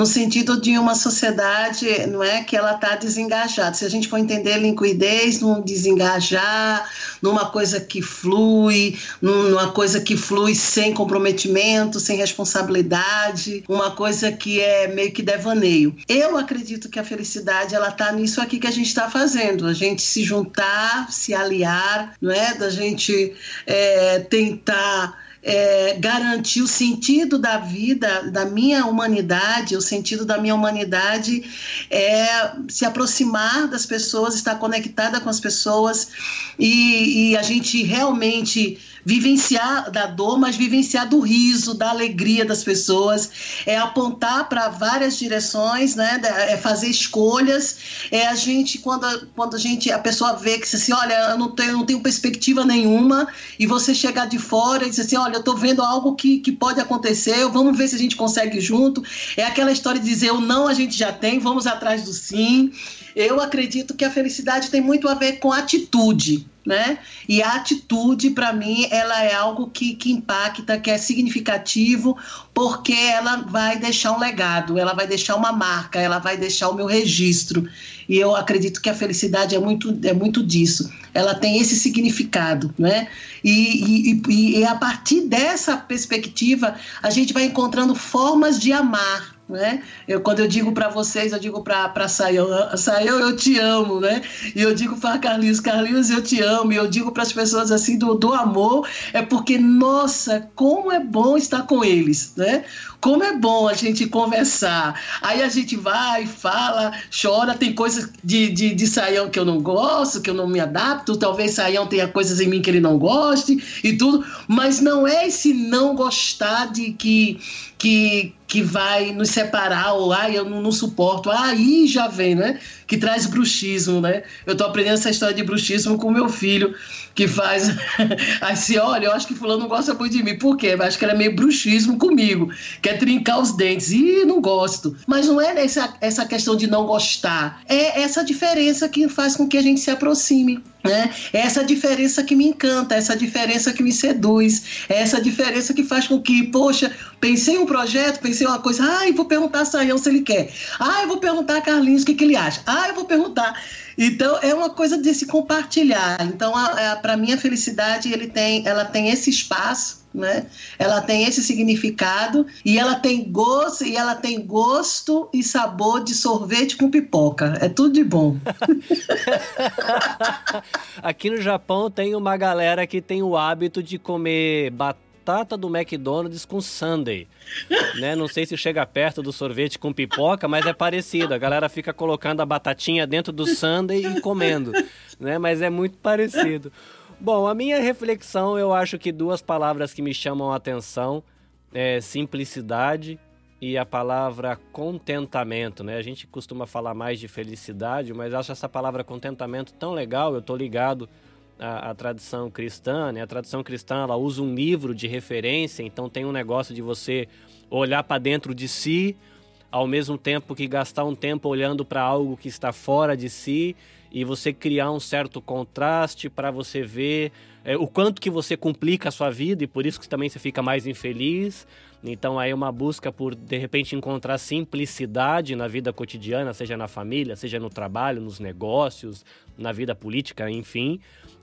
no sentido de uma sociedade não é que ela está desengajada. Se a gente for entender liquidez, num desengajar, numa coisa que flui, numa coisa que flui sem comprometimento, sem responsabilidade, uma coisa que é meio que devaneio. Eu acredito que a felicidade ela está nisso aqui que a gente está fazendo, a gente se juntar, se aliar não é? Da gente é, tentar é, garantir o sentido da vida, da minha humanidade, o sentido da minha humanidade é se aproximar das pessoas, estar conectada com as pessoas e, e a gente realmente vivenciar da dor, mas vivenciar do riso, da alegria das pessoas, é apontar para várias direções, né? É fazer escolhas, é a gente quando quando a gente a pessoa vê que assim, olha, eu não tenho não tenho perspectiva nenhuma e você chegar de fora e dizer assim, olha, eu estou vendo algo que, que pode acontecer, vamos ver se a gente consegue junto. É aquela história de dizer o não a gente já tem, vamos atrás do sim. Eu acredito que a felicidade tem muito a ver com atitude né? E a atitude, para mim, ela é algo que, que impacta, que é significativo, porque ela vai deixar um legado, ela vai deixar uma marca, ela vai deixar o meu registro. E eu acredito que a felicidade é muito, é muito disso. Ela tem esse significado, né? E, e, e a partir dessa perspectiva, a gente vai encontrando formas de amar, né? Eu, quando eu digo para vocês, eu digo para Sayão, Sayão, eu te amo, né? E eu digo para Carlinhos, Carlinhos, eu te amo. E eu digo para as pessoas assim do, do amor, é porque, nossa, como é bom estar com eles, né? Como é bom a gente conversar. Aí a gente vai, fala, chora, tem coisas de, de, de Saião que eu não gosto, que eu não me adapto, talvez Saião tenha coisas em mim que ele não goste e tudo, mas não é esse não gostar de que, que, que vai nos separar, ou ai, eu não, não suporto, aí já vem, né? Que traz bruxismo, né? Eu tô aprendendo essa história de bruxismo com meu filho que faz assim, olha, eu acho que fulano não gosta muito de mim. Por quê? Eu acho que ela é meio bruxismo comigo, quer trincar os dentes. Ih, não gosto. Mas não é essa, essa questão de não gostar. É essa diferença que faz com que a gente se aproxime. Né? Essa diferença que me encanta, essa diferença que me seduz, essa diferença que faz com que, poxa, pensei um projeto, pensei uma coisa, ah, eu vou perguntar a Saião se ele quer, ah, eu vou perguntar a Carlinhos o que, que ele acha, ah, eu vou perguntar. Então é uma coisa de se compartilhar. Então para mim a felicidade ele tem, ela tem esse espaço, né? Ela tem esse significado e ela tem gosto e ela tem gosto e sabor de sorvete com pipoca. É tudo de bom. Aqui no Japão tem uma galera que tem o hábito de comer batata batata do McDonald's com sundae. né? Não sei se chega perto do sorvete com pipoca, mas é parecido. A galera fica colocando a batatinha dentro do sundae e comendo, né? Mas é muito parecido. Bom, a minha reflexão, eu acho que duas palavras que me chamam a atenção é simplicidade e a palavra contentamento, né? A gente costuma falar mais de felicidade, mas acho essa palavra contentamento tão legal, eu tô ligado a, a, tradição cristã, né? A tradição cristã ela usa um livro de referência, então tem um negócio de você olhar para dentro de si, ao mesmo tempo que gastar um tempo olhando para algo que está fora de si e você criar um certo contraste para você ver é, o quanto que você complica a sua vida e por isso que também você fica mais infeliz. Então aí uma busca por de repente encontrar simplicidade na vida cotidiana, seja na família, seja no trabalho, nos negócios, na vida política, enfim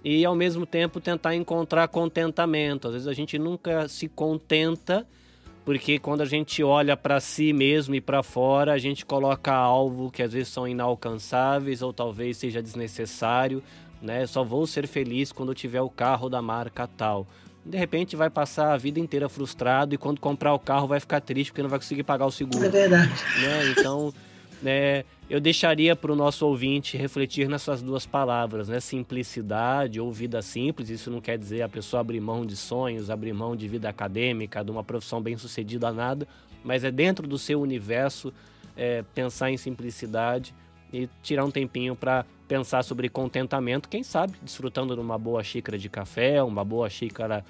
e ao mesmo tempo tentar encontrar contentamento. Às vezes a gente nunca se contenta porque quando a gente olha para si mesmo e para fora, a gente coloca alvo que às vezes são inalcançáveis ou talvez seja desnecessário, né? Só vou ser feliz quando eu tiver o carro da marca tal. De repente vai passar a vida inteira frustrado e quando comprar o carro vai ficar triste porque não vai conseguir pagar o seguro. É verdade. Né? Então, né, eu deixaria para o nosso ouvinte refletir nessas duas palavras, né? Simplicidade ou vida simples. Isso não quer dizer a pessoa abrir mão de sonhos, abrir mão de vida acadêmica, de uma profissão bem sucedida, nada. Mas é dentro do seu universo é, pensar em simplicidade e tirar um tempinho para pensar sobre contentamento. Quem sabe desfrutando de uma boa xícara de café, uma boa xícara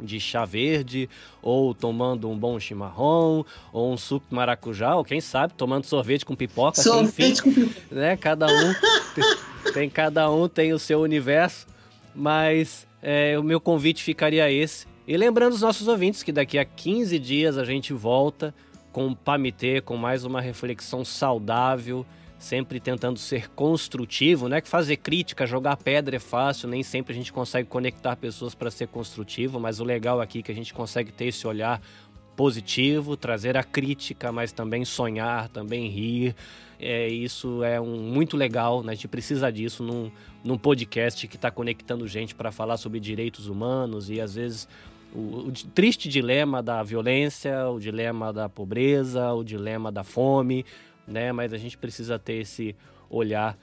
de chá verde, ou tomando um bom chimarrão, ou um suco de maracujá, ou quem sabe tomando sorvete com pipoca, sorvete enfim, com pipoca. né? Cada um tem, tem, cada um tem o seu universo, mas é, o meu convite ficaria esse. E lembrando os nossos ouvintes que daqui a 15 dias a gente volta com o Pamitê, com mais uma reflexão saudável sempre tentando ser construtivo, né? Que fazer crítica, jogar pedra é fácil, nem sempre a gente consegue conectar pessoas para ser construtivo, mas o legal aqui é que a gente consegue ter esse olhar positivo, trazer a crítica, mas também sonhar, também rir. É, isso é um, muito legal, né? a gente precisa disso num, num podcast que está conectando gente para falar sobre direitos humanos e às vezes o, o, triste dilema da violência, o dilema da pobreza, o dilema da fome, né? Mas a gente precisa ter esse olhar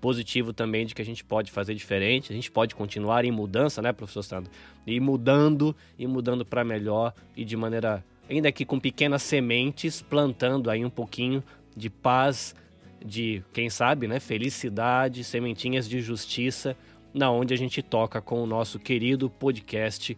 positivo também de que a gente pode fazer diferente, a gente pode continuar em mudança, né, professor Sandro? E mudando, e mudando para melhor e de maneira, ainda que com pequenas sementes, plantando aí um pouquinho de paz, de, quem sabe, né, felicidade, sementinhas de justiça, na onde a gente toca com o nosso querido podcast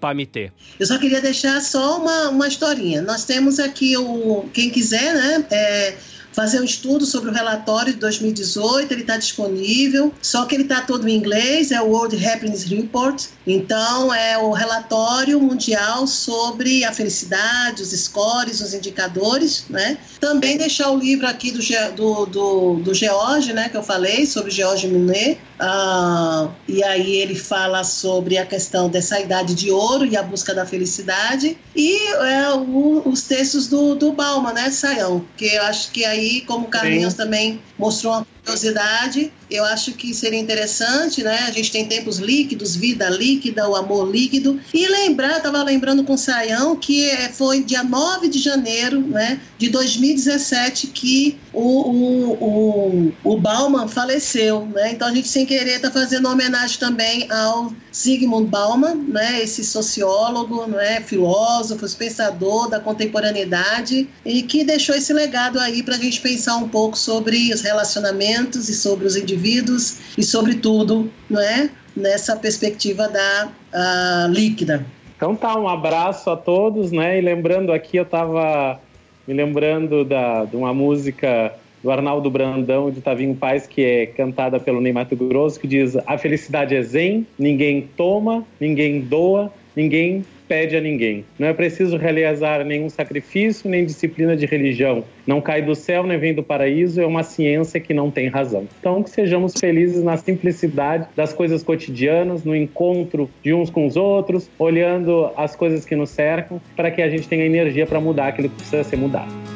Pamitê. Eu só queria deixar só uma, uma historinha. Nós temos aqui o. Quem quiser, né? É, fazer um estudo sobre o relatório de 2018, ele está disponível, só que ele está todo em inglês, é o World Happiness Report, então é o relatório mundial sobre a felicidade, os scores, os indicadores, né? Também deixar o livro aqui do, do, do, do George, né, que eu falei, sobre George Minet, uh, e aí ele fala sobre a questão dessa idade de ouro e a busca da felicidade, e é, o, os textos do, do Bauman, né, Saião, que eu acho que aí aí, como o Carlinhos Sim. também mostrou uma curiosidade, eu acho que seria interessante, né? A gente tem tempos líquidos, vida líquida, o amor líquido. E lembrar, estava lembrando com o Saião, que é, foi dia 9 de janeiro né, de 2017 que o, o, o, o Bauman faleceu. Né? Então a gente, sem querer, está fazendo homenagem também ao Sigmund Bauman, né, esse sociólogo, né, filósofo, pensador da contemporaneidade, e que deixou esse legado aí para a gente pensar um pouco sobre os relacionamentos e sobre os indivíduos e sobre tudo, não é? Nessa perspectiva da uh, líquida. Então tá, um abraço a todos, né? E lembrando aqui, eu estava me lembrando da, de uma música do Arnaldo Brandão de Tavinho Paz, que é cantada pelo Ney Mato Grosso, que diz: A felicidade é zen, ninguém toma, ninguém doa, ninguém pede a ninguém. Não é preciso realizar nenhum sacrifício, nem disciplina de religião. Não cai do céu, nem vem do paraíso, é uma ciência que não tem razão. Então, que sejamos felizes na simplicidade das coisas cotidianas, no encontro de uns com os outros, olhando as coisas que nos cercam, para que a gente tenha energia para mudar aquilo que precisa ser mudado.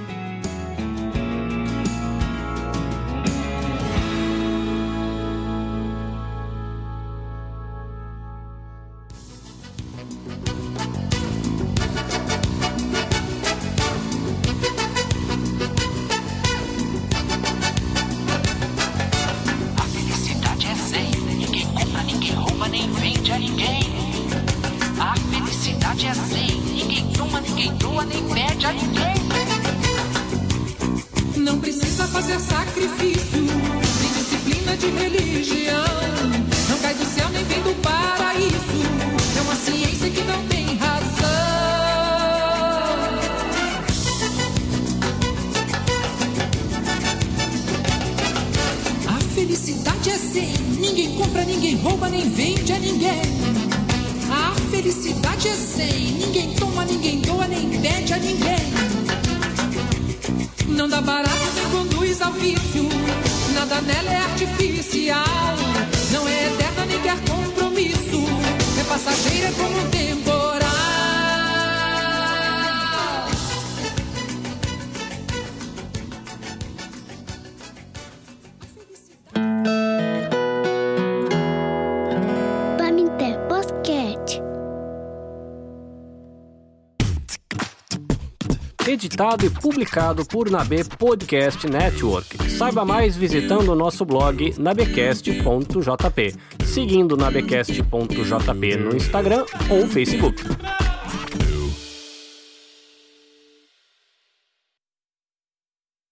Editado e publicado por Nabe Podcast Network. Saiba mais visitando o nosso blog nabecast.jp, seguindo nabecast.jp no Instagram ou Facebook.